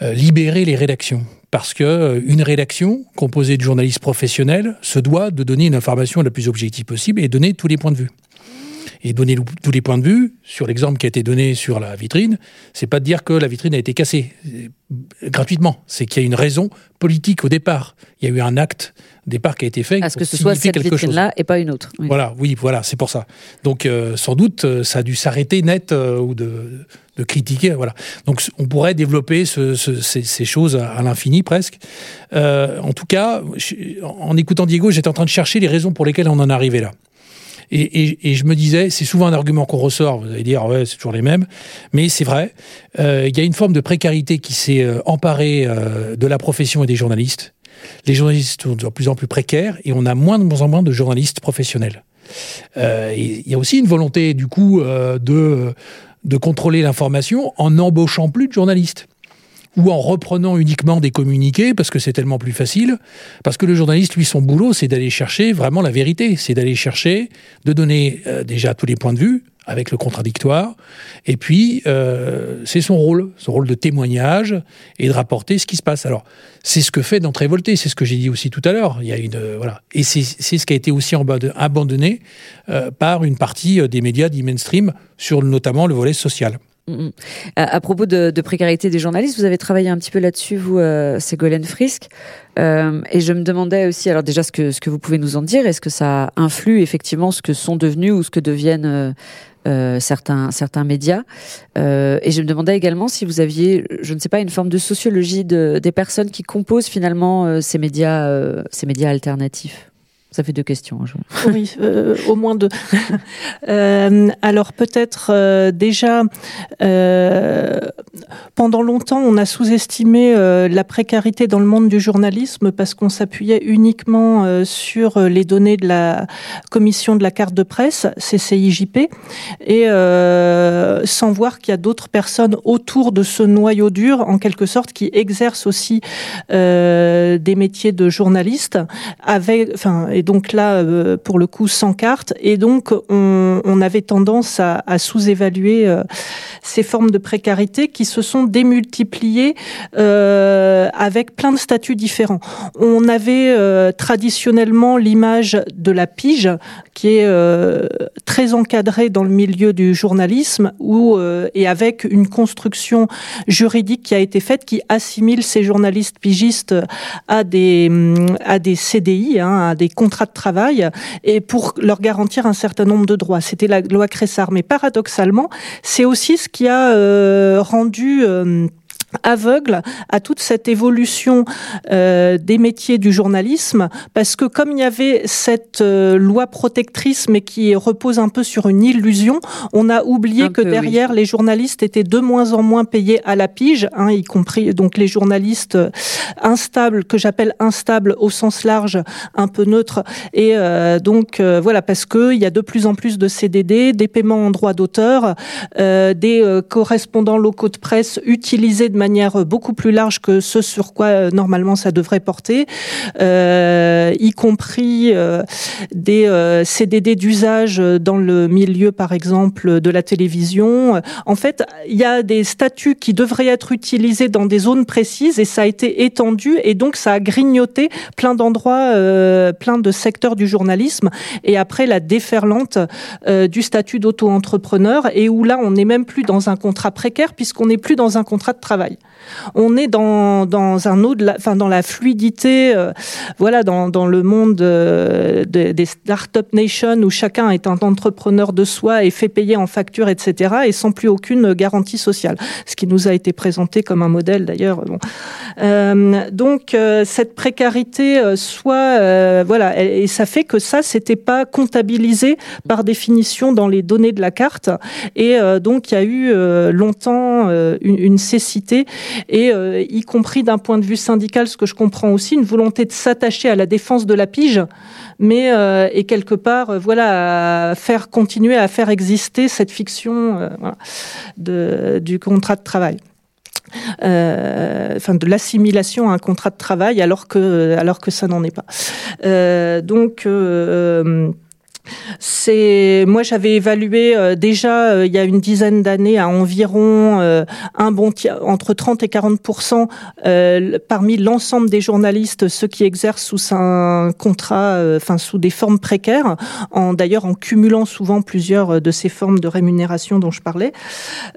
Speaker 9: euh, libérer les rédactions parce que euh, une rédaction composée de journalistes professionnels se doit de donner une information la plus objective possible et donner tous les points de vue et donner tous les points de vue sur l'exemple qui a été donné sur la vitrine, c'est pas de dire que la vitrine a été cassée gratuitement, c'est qu'il y a une raison politique au départ. Il y a eu un acte au départ qui a été fait.
Speaker 2: À ce que ce soit cette vitrine-là et pas une autre.
Speaker 9: Oui. Voilà, oui, voilà, c'est pour ça. Donc euh, sans doute, euh, ça a dû s'arrêter net euh, ou de, de, critiquer. Voilà. Donc on pourrait développer ce, ce, ces, ces, choses à, à l'infini presque. Euh, en tout cas, je, en écoutant Diego, j'étais en train de chercher les raisons pour lesquelles on en arrivé là. Et, et, et, je me disais, c'est souvent un argument qu'on ressort, vous allez dire, ouais, c'est toujours les mêmes, mais c'est vrai, euh, il y a une forme de précarité qui s'est euh, emparée euh, de la profession et des journalistes. Les journalistes sont de plus en plus précaires et on a moins de moins en moins de journalistes professionnels. Euh, il y a aussi une volonté, du coup, de, de contrôler l'information en n'embauchant plus de journalistes ou en reprenant uniquement des communiqués parce que c'est tellement plus facile. Parce que le journaliste, lui, son boulot, c'est d'aller chercher vraiment la vérité. C'est d'aller chercher, de donner euh, déjà tous les points de vue avec le contradictoire. Et puis, euh, c'est son rôle, son rôle de témoignage et de rapporter ce qui se passe. Alors, c'est ce que fait d'entrée Révolté, c'est ce que j'ai dit aussi tout à l'heure. Il y a une euh, voilà, et c'est ce qui a été aussi abandonné euh, par une partie euh, des médias dits mainstream sur notamment le volet social.
Speaker 2: Mmh. À, à, propos de, de, précarité des journalistes, vous avez travaillé un petit peu là-dessus, vous, euh, Ségolène Frisk. Euh, et je me demandais aussi, alors déjà, ce que, ce que vous pouvez nous en dire. Est-ce que ça influe effectivement ce que sont devenus ou ce que deviennent euh, euh, certains, certains médias? Euh, Et je me demandais également si vous aviez, je ne sais pas, une forme de sociologie de, des personnes qui composent finalement euh, ces, médias, ces médias alternatifs Ça fait deux questions.
Speaker 8: Oui, euh, au moins deux. euh, alors peut-être euh, déjà, pendant longtemps, on a sous-estimé la précarité dans le monde du journalisme parce qu'on s'appuyait uniquement sur les données de la commission de la carte de presse, CCIJP, et sans voir qu'il y a d'autres personnes autour de ce noyau dur, en quelque sorte, qui exercent aussi des métiers de journaliste, avec, enfin, et donc là, euh, pour le coup, sans carte. Et donc, on, avait tendance à, à sous-évaluer euh, ces formes de précarité qui se sont démultipliées euh, avec plein de statuts différents. On avait traditionnellement l'image de la pige, qui est très encadrée dans le milieu du journalisme, où, euh, et avec une construction juridique qui a été faite, qui assimile ces journalistes pigistes à des, à des CDI, hein, à des contrats de travail, et pour leur garantir un certain nombre de droits. C'était la loi Cressard. Mais paradoxalement, c'est aussi ce qui a euh, rendu euh, aveugle à toute cette évolution euh, des métiers du journalisme parce que comme il y avait cette euh, loi protectrice mais qui repose un peu sur une illusion, on a oublié
Speaker 2: Un
Speaker 8: que
Speaker 2: peu,
Speaker 8: derrière les journalistes étaient de moins en moins payés à la pige, hein, y compris donc les journalistes euh, instables que j'appelle instables au sens large, un peu neutres. Et euh, donc euh, voilà parce que il y a de plus en plus de CDD, des paiements en droit d'auteur, euh, des euh, correspondants locaux de presse utilisés de manière beaucoup plus large que ce sur quoi euh, normalement ça devrait porter, euh, y compris euh, des euh, CDD d'usage dans le milieu, par exemple, de la télévision. En fait, il y a des statuts qui devraient être utilisés dans des zones précises et ça a été étendu et donc ça a grignoté plein d'endroits, euh, plein de secteurs du journalisme. Et après, la déferlante euh, du statut d'auto-entrepreneur et où là, on n'est même plus dans un contrat précaire puisqu'on n'est plus dans un contrat de travail. On est dans, dans un enfin dans la fluidité, euh, voilà, dans, dans le monde euh, de- des start-up nation où chacun est un entrepreneur de soi et fait payer en facture, etc. et sans plus aucune garantie sociale. Ce qui nous a été présenté comme un modèle d'ailleurs. Bon. Euh, donc euh, cette précarité, euh, soit euh, voilà, et, et ça fait que ça c'était pas comptabilisé par définition dans les données de la carte, et donc il y a eu longtemps une, une cécité et euh, y compris d'un point de vue syndical, ce que je comprends aussi, une volonté de s'attacher à la défense de la pige, mais euh, et quelque part, euh, voilà, à faire continuer à faire exister cette fiction euh, voilà, du contrat de travail. Euh, enfin de l'assimilation à un contrat de travail alors que alors que ça n'en est pas. Euh, donc euh, c'est moi j'avais évalué euh, déjà euh, il y a une dizaine d'années à environ euh, un bon entre 30 et 40 euh, parmi l'ensemble des journalistes ceux qui exercent sous un contrat euh, enfin sous des formes précaires en d'ailleurs en cumulant souvent plusieurs euh, de ces formes de rémunération dont je parlais.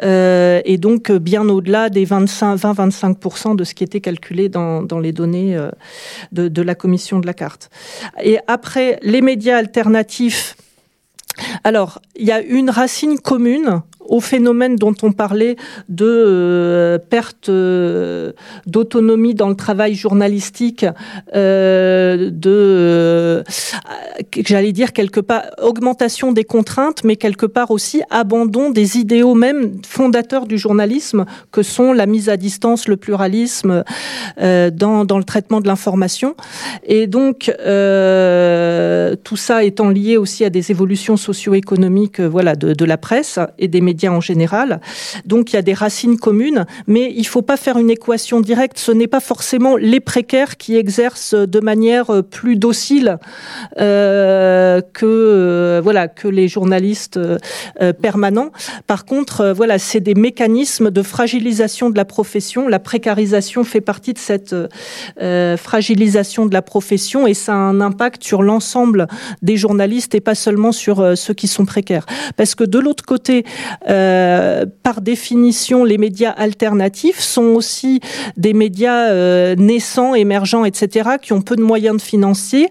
Speaker 8: Et donc bien au-delà des 25 20 25% de ce qui était calculé dans, dans les données de, de la commission de la carte. Et après les médias alternatifs alors, il y a une racine commune au phénomène dont on parlait de euh, perte euh, d'autonomie dans le travail journalistique, euh, de, j'allais dire quelque part, augmentation des contraintes, mais quelque part aussi abandon des idéaux même fondateurs du journalisme, que sont la mise à distance, le pluralisme dans, dans le traitement de l'information. Et donc, tout ça étant lié aussi à des évolutions socio-économiques voilà, de la presse et des médias en général. Donc il y a des racines communes, mais il faut pas faire une équation directe. Ce n'est pas forcément les précaires qui exercent de manière euh, plus docile euh, que euh, voilà que les journalistes permanents. Par contre, voilà, c'est des mécanismes de fragilisation de la profession. La précarisation fait partie de cette fragilisation de la profession et ça a un impact sur l'ensemble des journalistes et pas seulement sur ceux qui sont précaires. Parce que de l'autre côté, par définition, les médias alternatifs sont aussi des médias naissants, émergents, etc., qui ont peu de moyens financiers,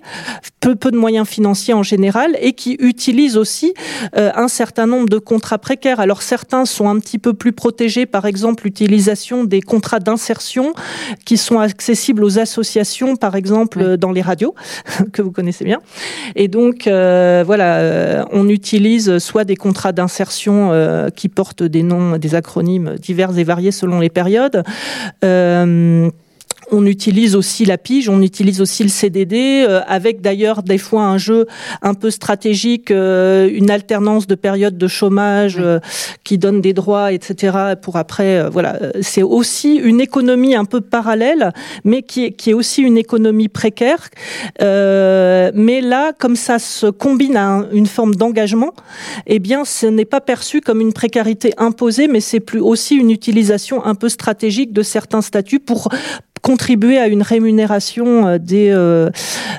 Speaker 8: peu, peu de moyens financiers en général, et qui utilisent aussi un certain nombre de contrats précaires. Alors certains sont un petit peu plus protégés, par exemple l'utilisation des contrats d'insertion qui sont accessibles aux associations, par exemple dans les radios que vous connaissez bien. Et donc euh, voilà, euh, on utilise soit des contrats d'insertion euh, qui portent des noms, des acronymes divers et variés selon les périodes. On utilise aussi la pige, on utilise aussi le CDD, euh, avec d'ailleurs des fois un jeu un peu stratégique, euh, une alternance de périodes de chômage euh, qui donne des droits, etc. Pour après, voilà, c'est aussi une économie un peu parallèle, mais qui est, qui est aussi une économie précaire. mais là, comme ça se combine à une forme d'engagement, eh bien, ce n'est pas perçu comme une précarité imposée, mais c'est plus aussi une utilisation un peu stratégique de certains statuts pour contribuer à une rémunération euh, des euh,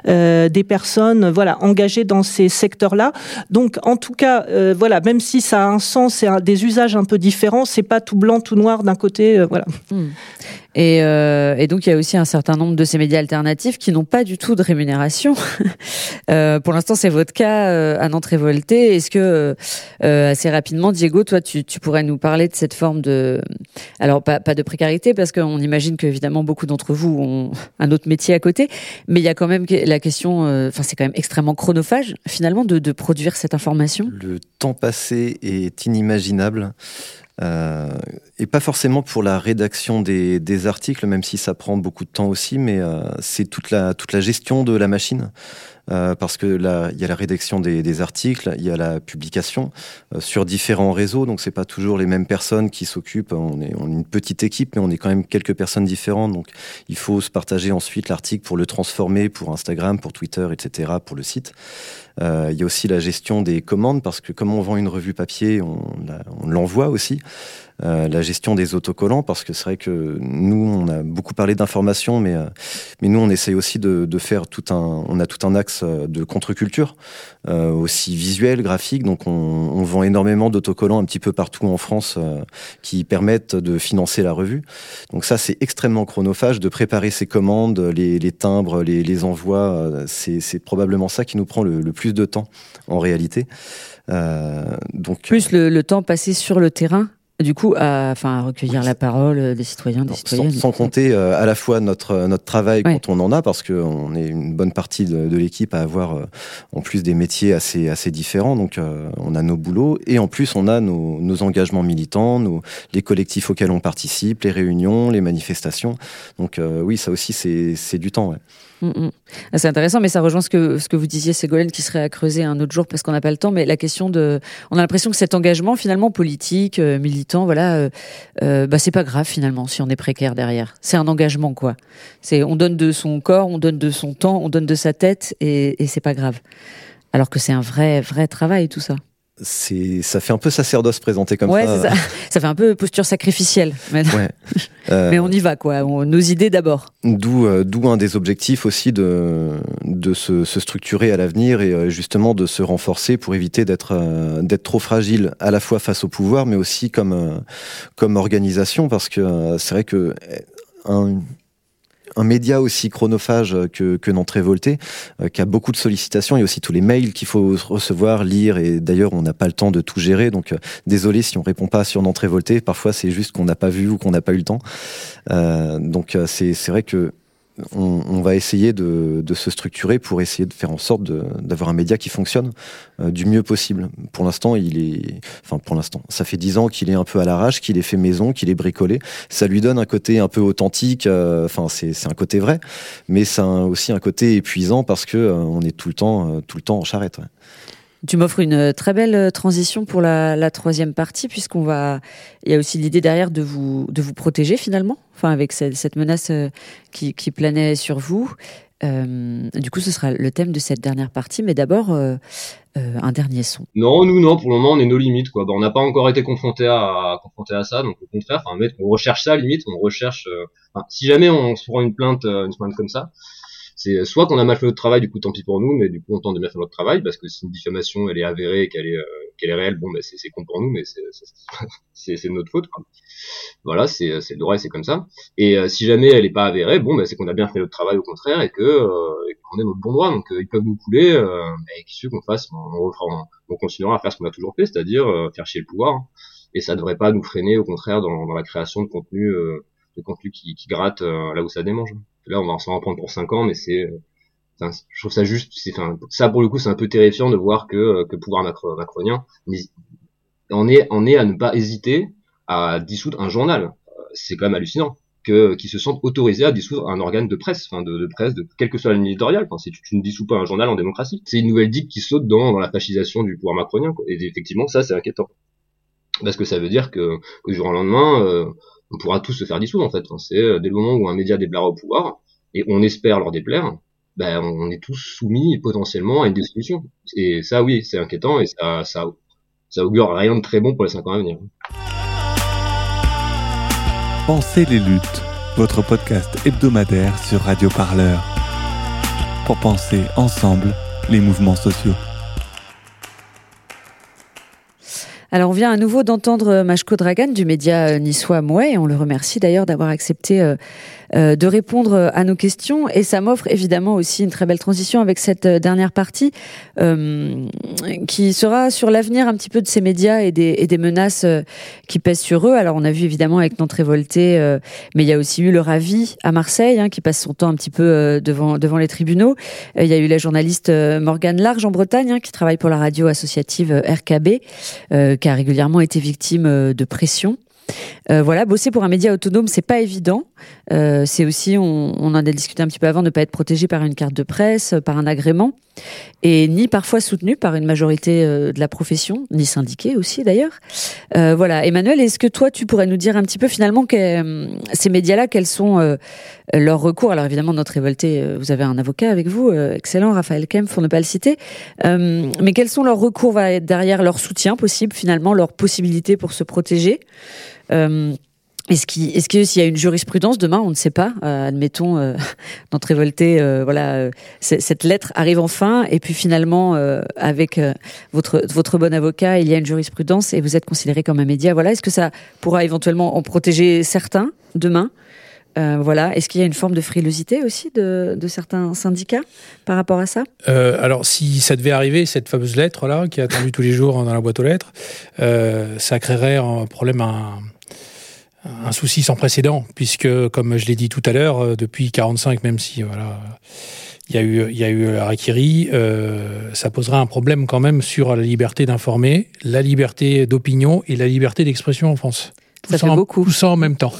Speaker 8: euh, des personnes voilà engagées dans ces secteurs-là. Donc en tout cas voilà même si ça a un sens et des usages un peu différents, c'est pas tout blanc tout noir d'un côté voilà. Hmm.
Speaker 2: Et, euh, et, donc il y a aussi un certain nombre de ces médias alternatifs qui n'ont pas du tout de rémunération. euh, pour l'instant, c'est votre cas euh, à Nantes Révolté. Est-ce que euh, assez rapidement, Diego, toi, tu, pourrais nous parler de cette forme de, alors pas, de précarité parce qu'on imagine qu'évidemment beaucoup d'entre vous ont un autre métier à côté, mais il y a quand même la question, enfin c'est quand même extrêmement chronophage finalement de produire cette information.
Speaker 6: Le temps passé est inimaginable. Euh, et pas forcément pour la rédaction des, articles, même si ça prend beaucoup de temps aussi, mais euh, c'est toute la gestion de la machine. Euh, parce que là, il y a la rédaction des, articles, il y a la publication euh, sur différents réseaux, donc c'est pas toujours les mêmes personnes qui s'occupent. On est, une petite équipe, mais on est quand même quelques personnes différentes, donc il faut se partager ensuite l'article pour le transformer pour Instagram, pour Twitter, etc., pour le site. Euh, il y a aussi la gestion des commandes, parce que comme on vend une revue papier, on l'envoie aussi. Euh, la gestion des autocollants, parce que c'est vrai que nous, on a beaucoup parlé d'information, mais, euh, mais nous, on essaye aussi de, de, faire tout un... On a tout un axe euh, de contre-culture, aussi visuel, graphique, donc on, on vend énormément d'autocollants un petit peu partout en France qui permettent de financer la revue. Donc ça, c'est extrêmement chronophage de préparer ces commandes, les, les timbres, les, les envois. c'est probablement ça qui nous prend le, le, plus de temps en réalité.
Speaker 2: Euh, donc plus le, le temps passé sur le terrain du coup, à, enfin, recueillir la parole des citoyens, des citoyennes.
Speaker 6: Sans, compter euh, à la fois notre notre travail quand on en a, parce qu'on est une bonne partie de, de l'équipe à avoir euh, en plus des métiers assez assez différents. Donc, euh, on a nos boulots et en plus on a nos, nos engagements militants, nos les collectifs auxquels on participe, les réunions, les manifestations. Donc, oui, ça aussi c'est c'est du temps. Ouais.
Speaker 2: Mm, mm. Ah, c'est intéressant, mais ça rejoint ce que, ce que vous disiez, Ségolène, qui serait à creuser un autre jour parce qu'on n'a pas le temps. Mais la question de, on a l'impression que cet engagement finalement politique, euh, militant, voilà, euh, euh, bah c'est pas grave finalement si on est précaire derrière. C'est un engagement quoi. C'est, on donne de son corps, on donne de son temps, on donne de sa tête et, et c'est pas grave. Alors que c'est un vrai, vrai travail tout ça
Speaker 6: c'est ça fait un peu sacerdoce présenté comme
Speaker 2: ouais,
Speaker 6: ça.
Speaker 2: ça. ça fait un peu posture sacrificielle. Mais, ouais. euh, mais on y va quoi. On, nos idées d'abord.
Speaker 6: D'où euh, d'où un des objectifs aussi de de se, se structurer à l'avenir et euh, justement de se renforcer pour éviter d'être d'être trop fragile à la fois face au pouvoir mais aussi comme comme organisation parce que c'est vrai que un, un média aussi chronophage que, que Nantes Révolté, euh, qui a beaucoup de sollicitations. A aussi tous les mails qu'il faut recevoir, lire, et d'ailleurs, on n'a pas le temps de tout gérer. Donc, euh, désolé si on répond pas sur Nantes Révolté. Parfois, c'est juste qu'on n'a pas vu ou qu'on n'a pas eu le temps. Euh, donc, euh, c'est vrai que on, va essayer de, se structurer pour essayer de faire en sorte d'avoir un média qui fonctionne euh, du mieux possible. Pour l'instant, il est, enfin pour l'instant, ça fait dix ans qu'il est un peu à l'arrache, qu'il est fait maison, qu'il est bricolé. Ça lui donne un côté un peu authentique. Euh, enfin, c'est un côté vrai, mais c'est aussi un côté épuisant parce que euh, on est tout le temps, tout le temps en charrette.
Speaker 2: Tu m'offres une très belle transition pour la, la troisième partie, puisqu'on va. Il y a aussi l'idée derrière de vous de vous protéger finalement, enfin avec cette, menace euh, qui, planait sur vous. Euh, du coup, ce sera le thème de cette dernière partie, mais d'abord euh, un dernier son.
Speaker 10: Non, nous non, pour le moment, on est nos limites quoi. Bon, on n'a pas encore été confronté à ça, donc au contraire, enfin, on recherche ça limite, on recherche. Enfin, si jamais on se prend une plainte, comme ça C'est soit qu'on a mal fait notre travail, du coup tant pis pour nous, mais du coup on tente de bien faire notre travail parce que si une diffamation elle est avérée, qu'elle est qu'elle est réelle, bon ben c'est con pour nous, mais c'est de notre faute. Quoi. Voilà, c'est le droit et c'est comme ça. Et euh, si jamais elle est pas avérée, bon ben c'est qu'on a bien fait notre travail au contraire et que euh, qu'on est notre bon droit. Donc ils peuvent nous couler et qu'il suffit qu'on fasse, on, on, on, continuera à faire ce qu'on a toujours fait, c'est-à-dire faire chier le pouvoir. Et ça devrait pas nous freiner, au contraire, dans, dans la création de contenu de contenu qui, qui gratte là où ça démange. Là, on va s'en prendre pour 5 ans, mais c'est, je trouve ça juste, c'est, enfin, ça pour le coup, c'est un peu terrifiant de voir que, euh, que pouvoir macronien, on est, on est à ne pas hésiter à dissoudre un journal. C'est quand même hallucinant que qui se sentent autorisés à dissoudre un organe de presse, enfin de, presse, de quelle que soit la ligne éditoriale. Enfin, si tu, ne dissous pas un journal en démocratie, c'est une nouvelle dicte qui saute dans, dans la fascisation du pouvoir macronien. Quoi. Et effectivement, ça c'est inquiétant parce que ça veut dire que, que du jour au lendemain, euh, on pourra tous se faire dissoudre en fait. C'est euh, dès le moment où un média déplaire au pouvoir, et on espère leur déplaire, ben, on est tous soumis potentiellement à une dissolution. Et ça, oui, c'est inquiétant et ça, ça, augure rien de très bon pour les 5 ans à venir.
Speaker 11: Pensez les luttes, votre podcast hebdomadaire sur Radio Parleur. Pour penser ensemble les mouvements sociaux.
Speaker 2: Alors on vient à nouveau d'entendre Mashko Dragan du média euh, niçois Mouet et on le remercie d'ailleurs d'avoir accepté euh, euh, de répondre à nos questions. Et ça m'offre évidemment aussi une très belle transition avec cette euh, dernière partie euh, qui sera sur l'avenir un petit peu de ces médias et des, menaces qui pèsent sur eux. Alors on a vu évidemment avec Nantes Révolté, mais il y a aussi eu le Ravi à Marseille hein, qui passe son temps un petit peu devant, devant les tribunaux. Il y a eu la journaliste Morgane Large en Bretagne hein, qui travaille pour la radio associative RKB, qui a régulièrement été victime de pression. Euh, voilà, bosser pour un média autonome, c'est pas évident. Euh, c'est aussi, on, on, en a discuté un petit peu avant, ne pas être protégé par une carte de presse, par un agrément, et ni parfois soutenu par une majorité euh, de la profession, ni syndiqué aussi d'ailleurs. Euh, voilà, Emmanuel, est-ce que toi, tu pourrais nous dire un petit peu finalement que euh, ces médias-là, quels sont leurs recours? Alors évidemment, notre révolté, vous avez un avocat avec vous, excellent, Raphaël Kempf, pour ne pas le citer. mais quels sont leurs recours? Derrière leur soutien possible, finalement, leurs possibilités pour se protéger? Est-ce qu'il y a une jurisprudence demain, on ne sait pas. Euh, admettons, euh, notre euh, voilà, euh, cette lettre arrive enfin, et puis finalement, avec votre bon avocat, il y a une jurisprudence et vous êtes considéré comme un média. Voilà, est-ce que ça pourra éventuellement en protéger certains demain? Voilà. Est-ce qu'il y a une forme de frilosité aussi de, certains syndicats par rapport à ça?
Speaker 9: Alors, si ça devait arriver, cette fameuse lettre-là, qui est attendue tous les jours dans la boîte aux lettres, ça créerait un problème, un, un souci sans précédent, puisque, comme je l'ai dit tout à l'heure, euh, depuis 45, même si voilà, il y a eu, il y a eu la euh, ça posera un problème quand même sur la liberté d'informer, la liberté d'opinion et la liberté d'expression en France.
Speaker 2: ça fait beaucoup.
Speaker 9: Tout ça en même temps.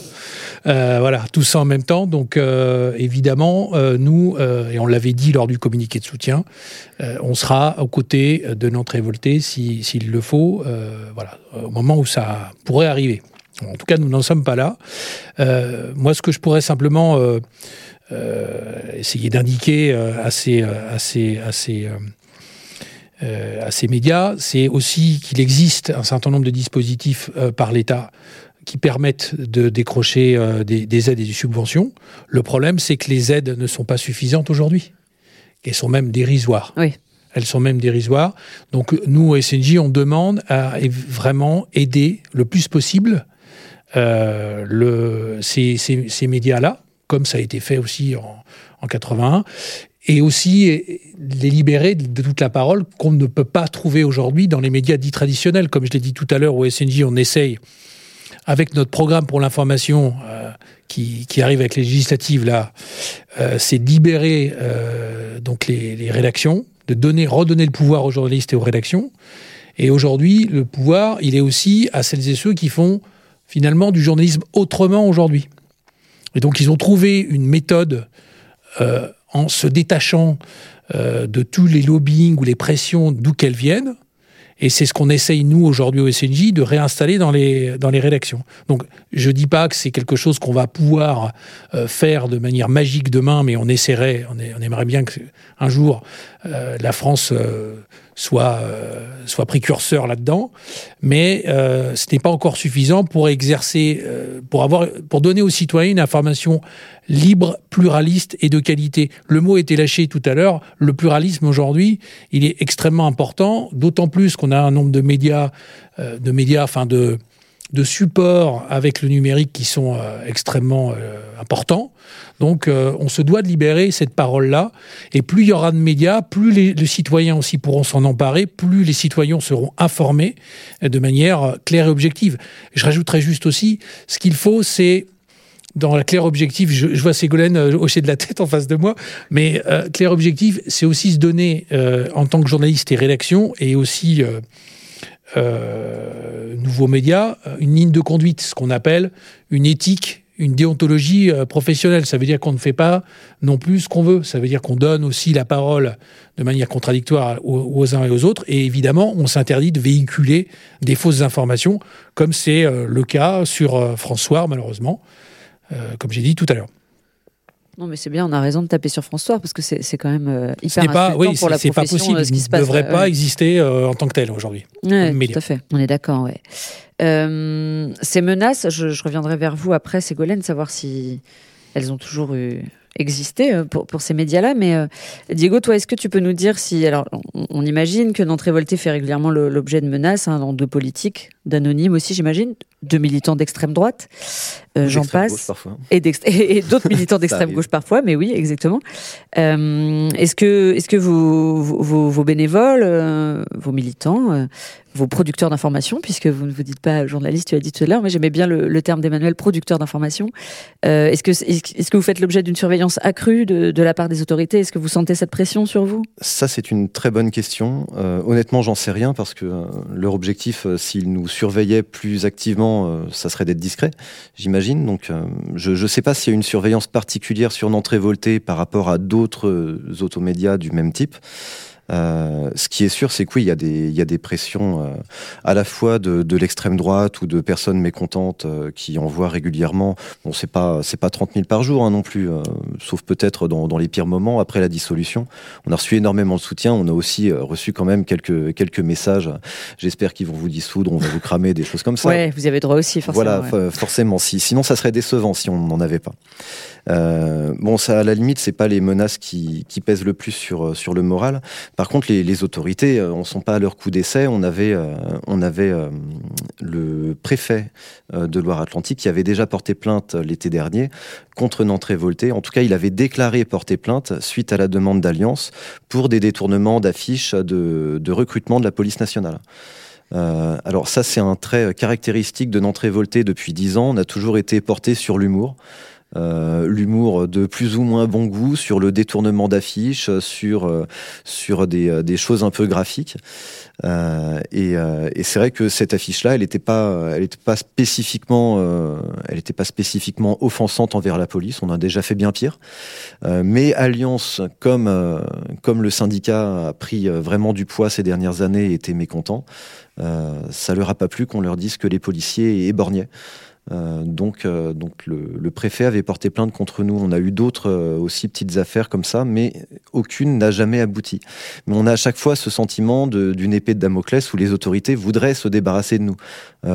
Speaker 9: Euh, voilà, tout ça en même temps. Donc, euh, évidemment, nous, et on l'avait dit lors du communiqué de soutien, on sera aux côtés de notre révolté s'il le faut, voilà, au moment où ça pourrait arriver. En tout cas, nous n'en sommes pas là. Euh, moi, ce que je pourrais simplement euh, euh, essayer d'indiquer à ces, à ces, à ces, à ces médias, c'est aussi qu'il existe un certain nombre de dispositifs par l'État qui permettent de décrocher des, des, aides et des subventions. Le problème, c'est que les aides ne sont pas suffisantes aujourd'hui. Elles sont même dérisoires.
Speaker 2: Oui.
Speaker 9: Elles sont même dérisoires. Donc nous, au SNJ, on demande à vraiment aider le plus possible euh, le, ces, médias-là, comme ça a été fait aussi en, en 81, et aussi les libérer de toute la parole qu'on ne peut pas trouver aujourd'hui dans les médias dits traditionnels. Comme je l'ai dit tout à l'heure, au SNJ, on essaye, avec notre programme pour l'information euh, qui, arrive avec les législatives, là, euh, c'est libérer euh, donc les, les, rédactions, de donner, redonner le pouvoir aux journalistes et aux rédactions. Et aujourd'hui, le pouvoir, il est aussi à celles et ceux qui font finalement du journalisme autrement aujourd'hui. Et donc ils ont trouvé une méthode euh, en se détachant euh, de tous les lobbying ou les pressions d'où qu'elles viennent. Et c'est ce qu'on essaye, nous, aujourd'hui au SNJ, de réinstaller dans les, dans les rédactions. Donc, je dis pas que c'est quelque chose qu'on va pouvoir euh, faire de manière magique demain, mais on essaierait, on aimerait bien qu'un jour, la France soit, soit précurseur là-dedans, mais ce n'est pas encore suffisant pour exercer, pour, avoir, pour donner aux citoyens une information libre, pluraliste et de qualité. Le mot était lâché tout à l'heure. Le pluralisme aujourd'hui, il est extrêmement important, d'autant plus qu'on a un nombre de médias, de médias, enfin de de supports avec le numérique qui sont euh, extrêmement euh, importants. Donc euh, on se doit de libérer cette parole-là. Et plus il y aura de médias, plus les, citoyens aussi pourront s'en emparer, plus les citoyens seront informés de manière claire et objective. Je rajouterais juste aussi, ce qu'il faut, c'est dans la claire objective, je, vois Ségolène hocher de la tête en face de moi, mais clair objective, c'est aussi se donner en tant que journaliste et rédaction, et aussi euh, nouveaux médias, euh, une ligne de conduite, ce qu'on appelle une éthique, une déontologie euh, professionnelle. Ça veut dire qu'on ne fait pas non plus ce qu'on veut. Ça veut dire qu'on donne aussi la parole de manière contradictoire aux, uns et aux autres. Et évidemment, on s'interdit de véhiculer des fausses informations, comme c'est le cas sur François, malheureusement, comme j'ai dit tout à l'heure.
Speaker 2: Non, mais c'est bien, on a raison de taper sur François parce que c'est quand même euh, hyper
Speaker 9: pas, oui, pour la profession. pas possible, euh, ce qui se passe. ne devrait pas exister euh, en tant que tel aujourd'hui.
Speaker 2: Oui, tout à fait, on est d'accord. Ouais. ces menaces, je, je, reviendrai vers vous après, Ségolène, savoir si elles ont toujours eu, existé euh, pour, pour ces médias-là. Mais euh, Diego, toi, est-ce que tu peux nous dire si. Alors, on, imagine que Nantes Révolté fait régulièrement l'objet de menaces, hein, de politiques, d'anonymes aussi, j'imagine, de militants d'extrême droite, euh, j'en passe. Et, et d'autres militants d'extrême gauche parfois, mais oui, exactement. est-ce que, est -ce que vous, vos bénévoles, vos militants, vos producteurs d'informations, puisque vous ne vous dites pas journaliste, tu as dit tout à l'heure, mais j'aimais bien le, terme d'Emmanuel, producteur d'informations. Euh, est-ce que, est-ce que vous faites l'objet d'une surveillance accrue de, de, la part des autorités? Est-ce que vous sentez cette pression sur vous?
Speaker 6: Ça, c'est une très bonne question. Euh, honnêtement, j'en sais rien, parce que euh, leur objectif, s'ils nous surveillaient plus activement, ça serait d'être discret, j'imagine. Donc, je ne sais pas s'il y a une surveillance particulière sur Nantes Révoltée par rapport à d'autres automédias du même type. Euh, ce qui est sûr, c'est que oui, il y a des, il y a des pressions euh, à la fois de, de l'extrême droite ou de personnes mécontentes euh, qui envoient régulièrement. Bon, c'est pas, c'est pas 30 000 par jour hein, non plus, sauf peut-être dans, dans, les pires moments après la dissolution. On a reçu énormément de soutien. On a aussi reçu quand même quelques, quelques messages. J'espère qu'ils vont vous dissoudre, on va vous cramer, des choses comme ça.
Speaker 2: Ouais, vous avez droit aussi, forcément.
Speaker 6: Voilà, forcément. Si, sinon, ça serait décevant si on n'en avait pas. Euh, bon, ça, à la limite, c'est pas les menaces qui, qui, pèsent le plus sur, sur le moral. Par contre, les, autorités, on euh, sont pas à leur coup d'essai. On avait, euh, avait le préfet de Loire-Atlantique qui avait déjà porté plainte l'été dernier contre Nantes révoltée. En tout cas, il avait déclaré porter plainte suite à la demande d'alliance pour des détournements d'affiches de, recrutement de la police nationale. Euh, alors ça, c'est un trait caractéristique de Nantes révoltée depuis dix ans. On a toujours été porté sur l'humour. Euh, l'humour de plus ou moins bon goût, sur le détournement d'affiches, sur euh, sur des, euh, des, choses un peu graphiques. Euh, et, et c'est vrai que cette affiche-là, elle n'était pas, elle pas spécifiquement, elle était pas spécifiquement offensante envers la police. On a déjà fait bien pire. mais Alliance, comme comme le syndicat a pris vraiment du poids ces dernières années, et était mécontent. ça leur a pas plu qu'on leur dise que les policiers éborgnaient. Euh, donc, euh, donc le, préfet avait porté plainte contre nous. On a eu d'autres euh, aussi petites affaires comme ça, mais aucune n'a jamais abouti. Mais on a à chaque fois ce sentiment d'une épée de Damoclès où les autorités voudraient se débarrasser de nous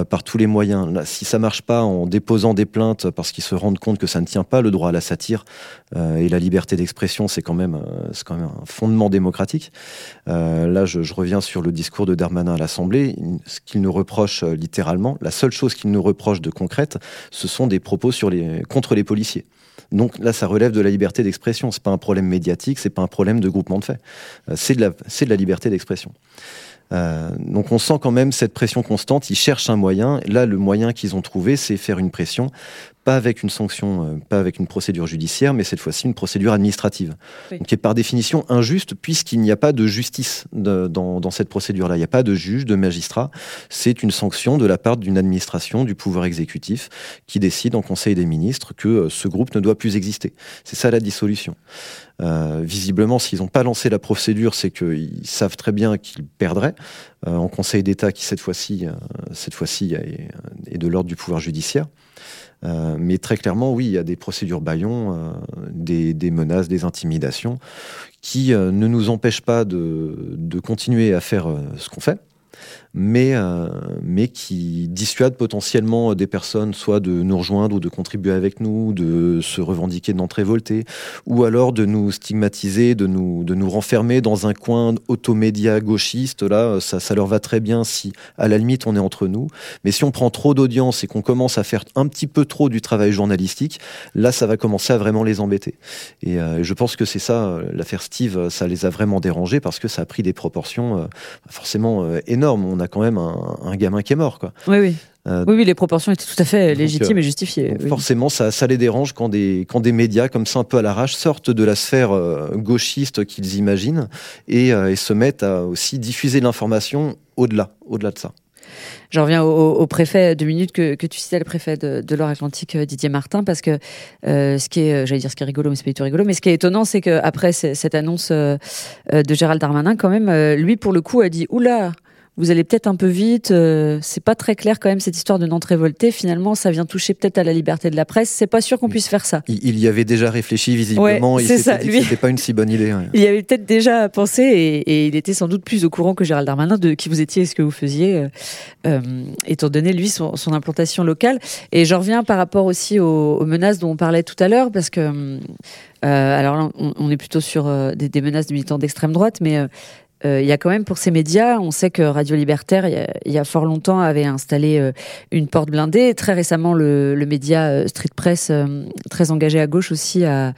Speaker 6: par tous les moyens. Si ça marche pas en déposant des plaintes parce qu'ils se rendent compte que ça ne tient pas le droit à la satire et la liberté d'expression, c'est quand même quand même un fondement démocratique. là, je, je, reviens sur le discours de Darmanin à l'Assemblée. Ce qu'il nous reproche littéralement, la seule chose qu'il nous reproche de concret ce sont des propos contre les policiers. Donc là, ça relève de la liberté d'expression. C'est pas un problème médiatique, c'est pas un problème de groupement de faits. Euh, c'est de la, c'est de la liberté d'expression. Euh, donc on sent quand même cette pression constante. Ils cherchent un moyen. Là, le moyen qu'ils ont trouvé, c'est faire une pression pas avec une sanction, euh, pas avec une procédure judiciaire, mais cette fois-ci une procédure administrative, qui est par définition injuste puisqu'il n'y a pas de justice dans, cette procédure-là. Il n'y a pas de juge, de magistrat. C'est une sanction de la part d'une administration, du pouvoir exécutif, qui décide en Conseil des ministres que euh, ce groupe ne doit plus exister. C'est ça la dissolution. Euh, visiblement, s'ils n'ont pas lancé la procédure, c'est qu'ils savent très bien qu'ils perdraient en Conseil d'État, qui cette fois-ci, cette fois-ci est, est de l'ordre du pouvoir judiciaire. Mais très clairement, oui, il y a des procédures baillons, des, des, menaces, des intimidations qui ne nous empêchent pas de continuer à faire ce qu'on fait mais, euh, mais qui dissuade potentiellement des personnes soit de nous rejoindre ou de contribuer avec nous, de se revendiquer de notre révolté, ou alors de nous stigmatiser, de nous, de nous renfermer dans un coin automédia gauchiste. Là, ça, ça leur va très bien si, à la limite, on est entre nous. Mais si on prend trop d'audience et qu'on commence à faire un petit peu trop du travail journalistique, là, ça va commencer à vraiment les embêter. Et euh, je pense que c'est ça, euh, l'affaire Steve, ça les a vraiment dérangés parce que ça a pris des proportions forcément énormes. On a quand même un, gamin qui est mort. Quoi.
Speaker 2: Oui, oui. Euh, oui, oui, les proportions étaient tout à fait légitimes
Speaker 6: euh,
Speaker 2: et justifiées.
Speaker 6: Forcément, ça, ça, les dérange quand des, quand des médias, comme ça un peu à l'arrache, sortent de la sphère euh, gauchiste qu'ils imaginent et, et, se mettent à aussi diffuser l'information au-delà, au-delà de ça.
Speaker 2: Je reviens au, préfet, deux minutes que, que, tu citais, le préfet de, de Loire-Atlantique, Didier Martin, parce que ce qui est, j'allais dire ce qui est rigolo, mais c'est pas du tout rigolo, mais ce qui est étonnant, c'est qu'après cette annonce de Gérald Darmanin, quand même, lui, pour le coup, a dit, oula, vous allez peut-être un peu vite. Euh, c'est pas très clair quand même cette histoire de Nantes révoltée. Finalement, ça vient toucher peut-être à la liberté de la presse. C'est pas sûr qu'on puisse faire ça.
Speaker 6: Il, y avait déjà réfléchi visiblement. il s'était dit que c'était pas une si bonne idée.
Speaker 2: Il y avait peut-être déjà pensé et, il était sans doute plus au courant que Gérald Darmanin de qui vous étiez et ce que vous faisiez, euh, euh, étant donné lui son, implantation locale. Et je reviens par rapport aussi aux, menaces dont on parlait tout à l'heure parce que alors là, on, est plutôt sur des, des, menaces de militants d'extrême droite, mais il y a quand même pour ces médias, on sait que Radio Libertaire, il y a, fort longtemps, avait installé euh, une porte blindée. Très récemment, le, le média euh, Street Press, très engagé à gauche aussi, a,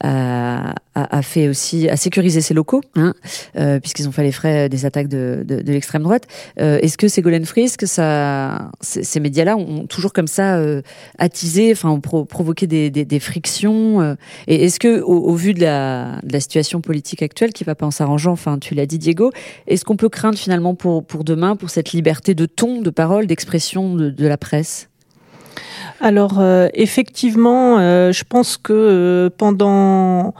Speaker 2: a, a, fait aussi a sécurisé ses locaux, hein, euh, puisqu'ils ont fait les frais des attaques de, de, de l'extrême droite. Euh, est-ce que Ségolène Fries, que ça, ces médias-là ont toujours comme ça euh, attisé, enfin provoqué des, des, des frictions euh, Et est-ce que, au, au, vu de la, de la situation politique actuelle, qui va pas en s'arrangeant, enfin tu l'as dit Diego, est-ce qu'on peut craindre finalement pour pour demain, pour cette liberté de ton, de parole, d'expression de, de la presse?
Speaker 8: Alors euh, effectivement, euh, je pense que euh, pendant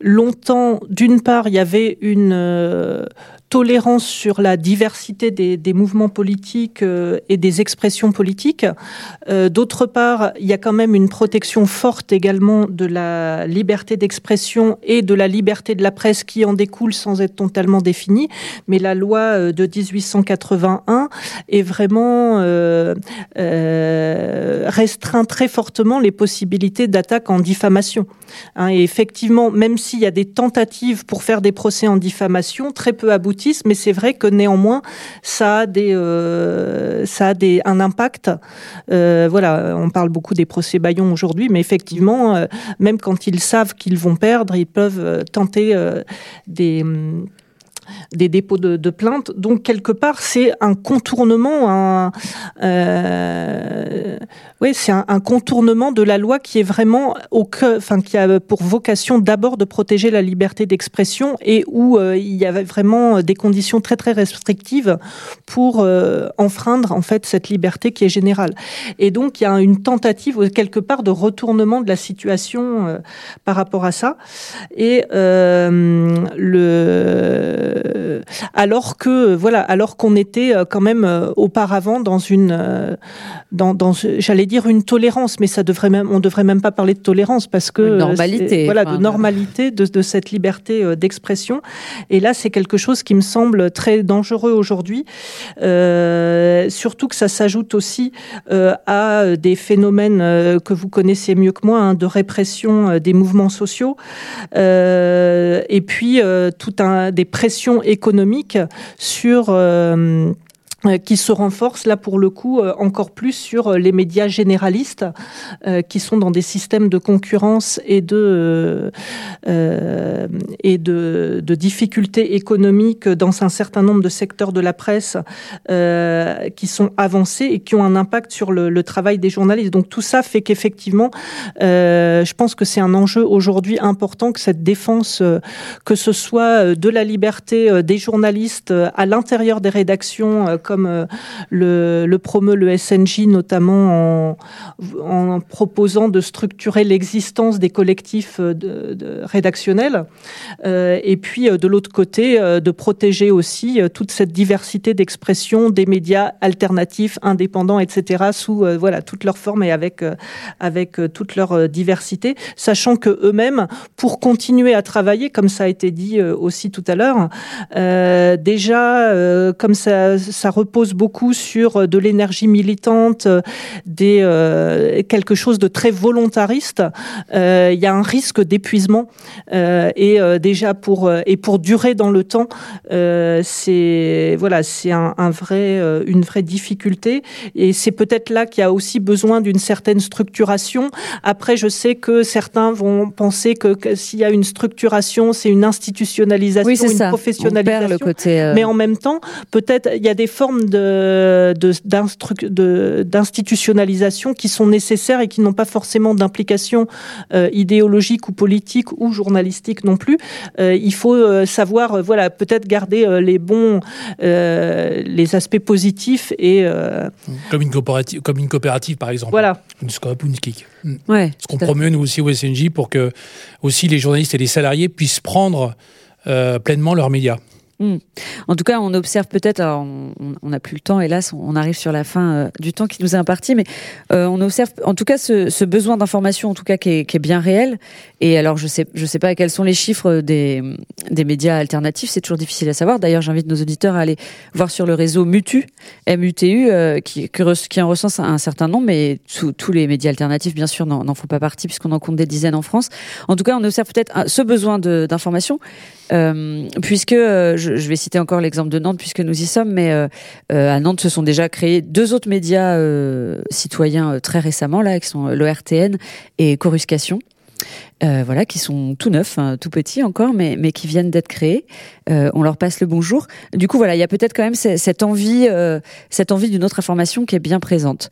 Speaker 8: longtemps, d'une part, il y avait une tolérance sur la diversité des, mouvements politiques euh, et des expressions politiques. Euh, D'autre part, il y a quand même une protection forte également de la liberté d'expression et de la liberté de la presse qui en découle sans être totalement définie. Mais la loi euh, de 1881 est vraiment euh, restreint très fortement les possibilités d'attaque en diffamation. Hein, et effectivement, même s'il y a des tentatives pour faire des procès en diffamation, très peu mais c'est vrai que néanmoins, ça a des, euh, ça a des, un impact. Euh, voilà, on parle beaucoup des procès Bayon aujourd'hui, mais effectivement, euh, même quand ils savent qu'ils vont perdre, ils peuvent tenter des des dépôts de, de plaintes. Donc quelque part, c'est un contournement, un, euh, oui, c'est un, contournement de la loi qui est vraiment au cœur, enfin qui a pour vocation d'abord de protéger la liberté d'expression et où euh, il y avait vraiment des conditions très très restrictives pour euh, enfreindre en fait cette liberté qui est générale. Et donc il y a une tentative quelque part de retournement de la situation par rapport à ça. Et le euh, alors que voilà, alors qu'on était euh, quand même euh, auparavant dans une, dans, dans j'allais dire une tolérance, mais ça devrait même, on devrait même pas parler de tolérance parce que
Speaker 2: normalité,
Speaker 8: voilà, de normalité de, de cette liberté d'expression. Et là, c'est quelque chose qui me semble très dangereux aujourd'hui, euh, surtout que ça s'ajoute aussi euh, à des phénomènes euh, que vous connaissez mieux que moi, hein, de répression des mouvements sociaux, et puis tout un des pressions économique sur euh, qui se renforce là pour le coup euh, encore plus sur euh, les médias généralistes qui sont dans des systèmes de concurrence et de euh, et de, de, difficultés économiques dans un certain nombre de secteurs de la presse euh, qui sont avancés et qui ont un impact sur le, le travail des journalistes. Donc tout ça fait qu'effectivement, euh, je pense que c'est un enjeu aujourd'hui important que cette défense, que ce soit de la liberté des journalistes à l'intérieur des rédactions, comme le, le, promeut le SNJ, notamment en, proposant de structurer l'existence des collectifs de rédactionnels, et puis de l'autre côté, de protéger aussi toute cette diversité d'expression des médias alternatifs, indépendants, etc., sous voilà toutes leurs formes et avec avec toute leur diversité, sachant que eux-mêmes, pour continuer à travailler, comme ça a été dit aussi tout à l'heure, euh, déjà, euh, comme ça, ça repose beaucoup sur euh, de l'énergie militante, des quelque chose de très volontariste, il y a un risque d'épuisement et déjà pour et pour durer dans le temps, c'est voilà, c'est un, un, vrai une vraie difficulté et c'est peut-être là qu'il y a aussi besoin d'une certaine structuration. Après, je sais que certains vont penser que, que s'il y a une structuration, c'est une institutionnalisation,
Speaker 2: oui,
Speaker 8: une
Speaker 2: ça.
Speaker 8: professionnalisation.
Speaker 2: Le côté, euh...
Speaker 8: Mais en même temps, peut-être il y a des formes de, de, d'institutionnalisation qui sont nécessaires et qui n'ont pas forcément d'implication euh, idéologique ou politique ou journalistique non plus. Euh, il faut euh, savoir, voilà, peut-être garder les bons, les aspects positifs et
Speaker 9: comme une coopérative, comme une coopérative par exemple.
Speaker 8: Voilà.
Speaker 9: Une scope ou une clique.
Speaker 2: Ouais,
Speaker 9: Ce qu'on promeut nous aussi au SNJ pour que aussi les journalistes et les salariés puissent prendre euh, pleinement leurs médias.
Speaker 2: Mmh. En tout cas, on observe peut-être, on n'a plus le temps, hélas, on arrive sur la fin euh, du temps qui nous est imparti, mais euh, on observe en tout cas ce, besoin d'information, en tout cas qui est, bien réel. Et alors, je sais, je sais pas quels sont les chiffres des, médias alternatifs, c'est toujours difficile à savoir. D'ailleurs, j'invite nos auditeurs à aller voir sur le réseau Mutu, MUTU, euh, qui, qui en recense un certain nombre, mais tous les médias alternatifs, bien sûr, n'en font pas partie puisqu'on en compte des dizaines en France. En tout cas, on observe peut-être ce besoin d'information, euh, puisque je, vais citer encore l'exemple de Nantes puisque nous y sommes, mais euh, à Nantes se sont déjà créés deux autres médias euh, citoyens très récemment là, qui sont l'ORTN et Coruscation. Euh, voilà, qui sont tout neufs, hein, tout petits encore, mais, mais qui viennent d'être créés. Euh, on leur passe le bonjour. Du coup, voilà, il y a peut-être quand même cette envie, euh, cette envie d'une autre information qui est bien présente.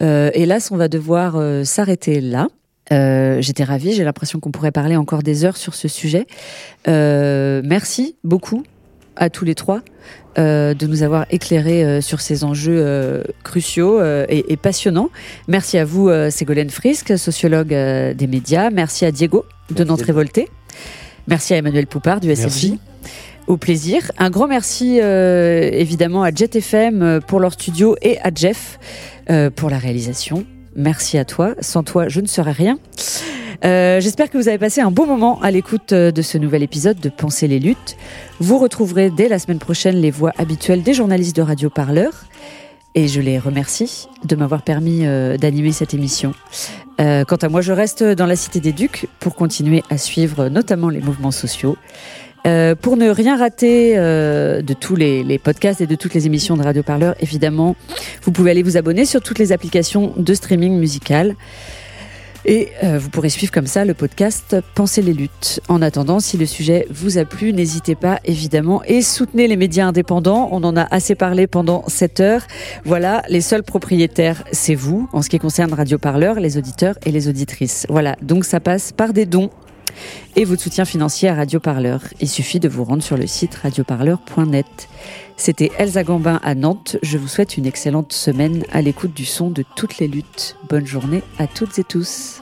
Speaker 2: hélas, on va devoir s'arrêter là. Euh, J'étais ravie, j'ai l'impression qu'on pourrait parler encore des heures sur ce sujet. Euh, merci beaucoup à tous les trois euh, de nous avoir éclairés euh, sur ces enjeux euh, cruciaux et, et, passionnants. Merci à vous, Ségolène Frisk, sociologue des médias. Merci à Diego de Nantes Révolté. Merci à Emmanuel Poupard du SFJ. Au plaisir. Un grand merci évidemment à Jet FM pour leur studio et à Jeff pour la réalisation. Merci à toi. Sans toi, je ne serais rien. Euh, J'espère que vous avez passé un bon moment à l'écoute de ce nouvel épisode de Penser les luttes. Vous retrouverez dès la semaine prochaine les voix habituelles des journalistes de Radio Parleur. Et je les remercie de m'avoir permis euh, d'animer cette émission. Euh, quant à moi, je reste dans la Cité des Ducs pour continuer à suivre notamment les mouvements sociaux. Euh, pour ne rien rater euh, de tous les, podcasts et de toutes les émissions de Radio Parleur, évidemment, vous pouvez aller vous abonner sur toutes les applications de streaming musical. Et euh, vous pourrez suivre comme ça le podcast Pensez les luttes. En attendant, si le sujet vous a plu, n'hésitez pas évidemment et soutenez les médias indépendants. On en a assez parlé pendant cette heure. Voilà, les seuls propriétaires, c'est vous, en ce qui concerne Radio Parleur, les auditeurs et les auditrices. Voilà, donc ça passe par des dons et votre soutien financier à Radio Parleur. Il suffit de vous rendre sur le site radioparleur.net. C'était Elsa Gambin à Nantes. Je vous souhaite une excellente semaine à l'écoute du son de toutes les luttes. Bonne journée à toutes et tous.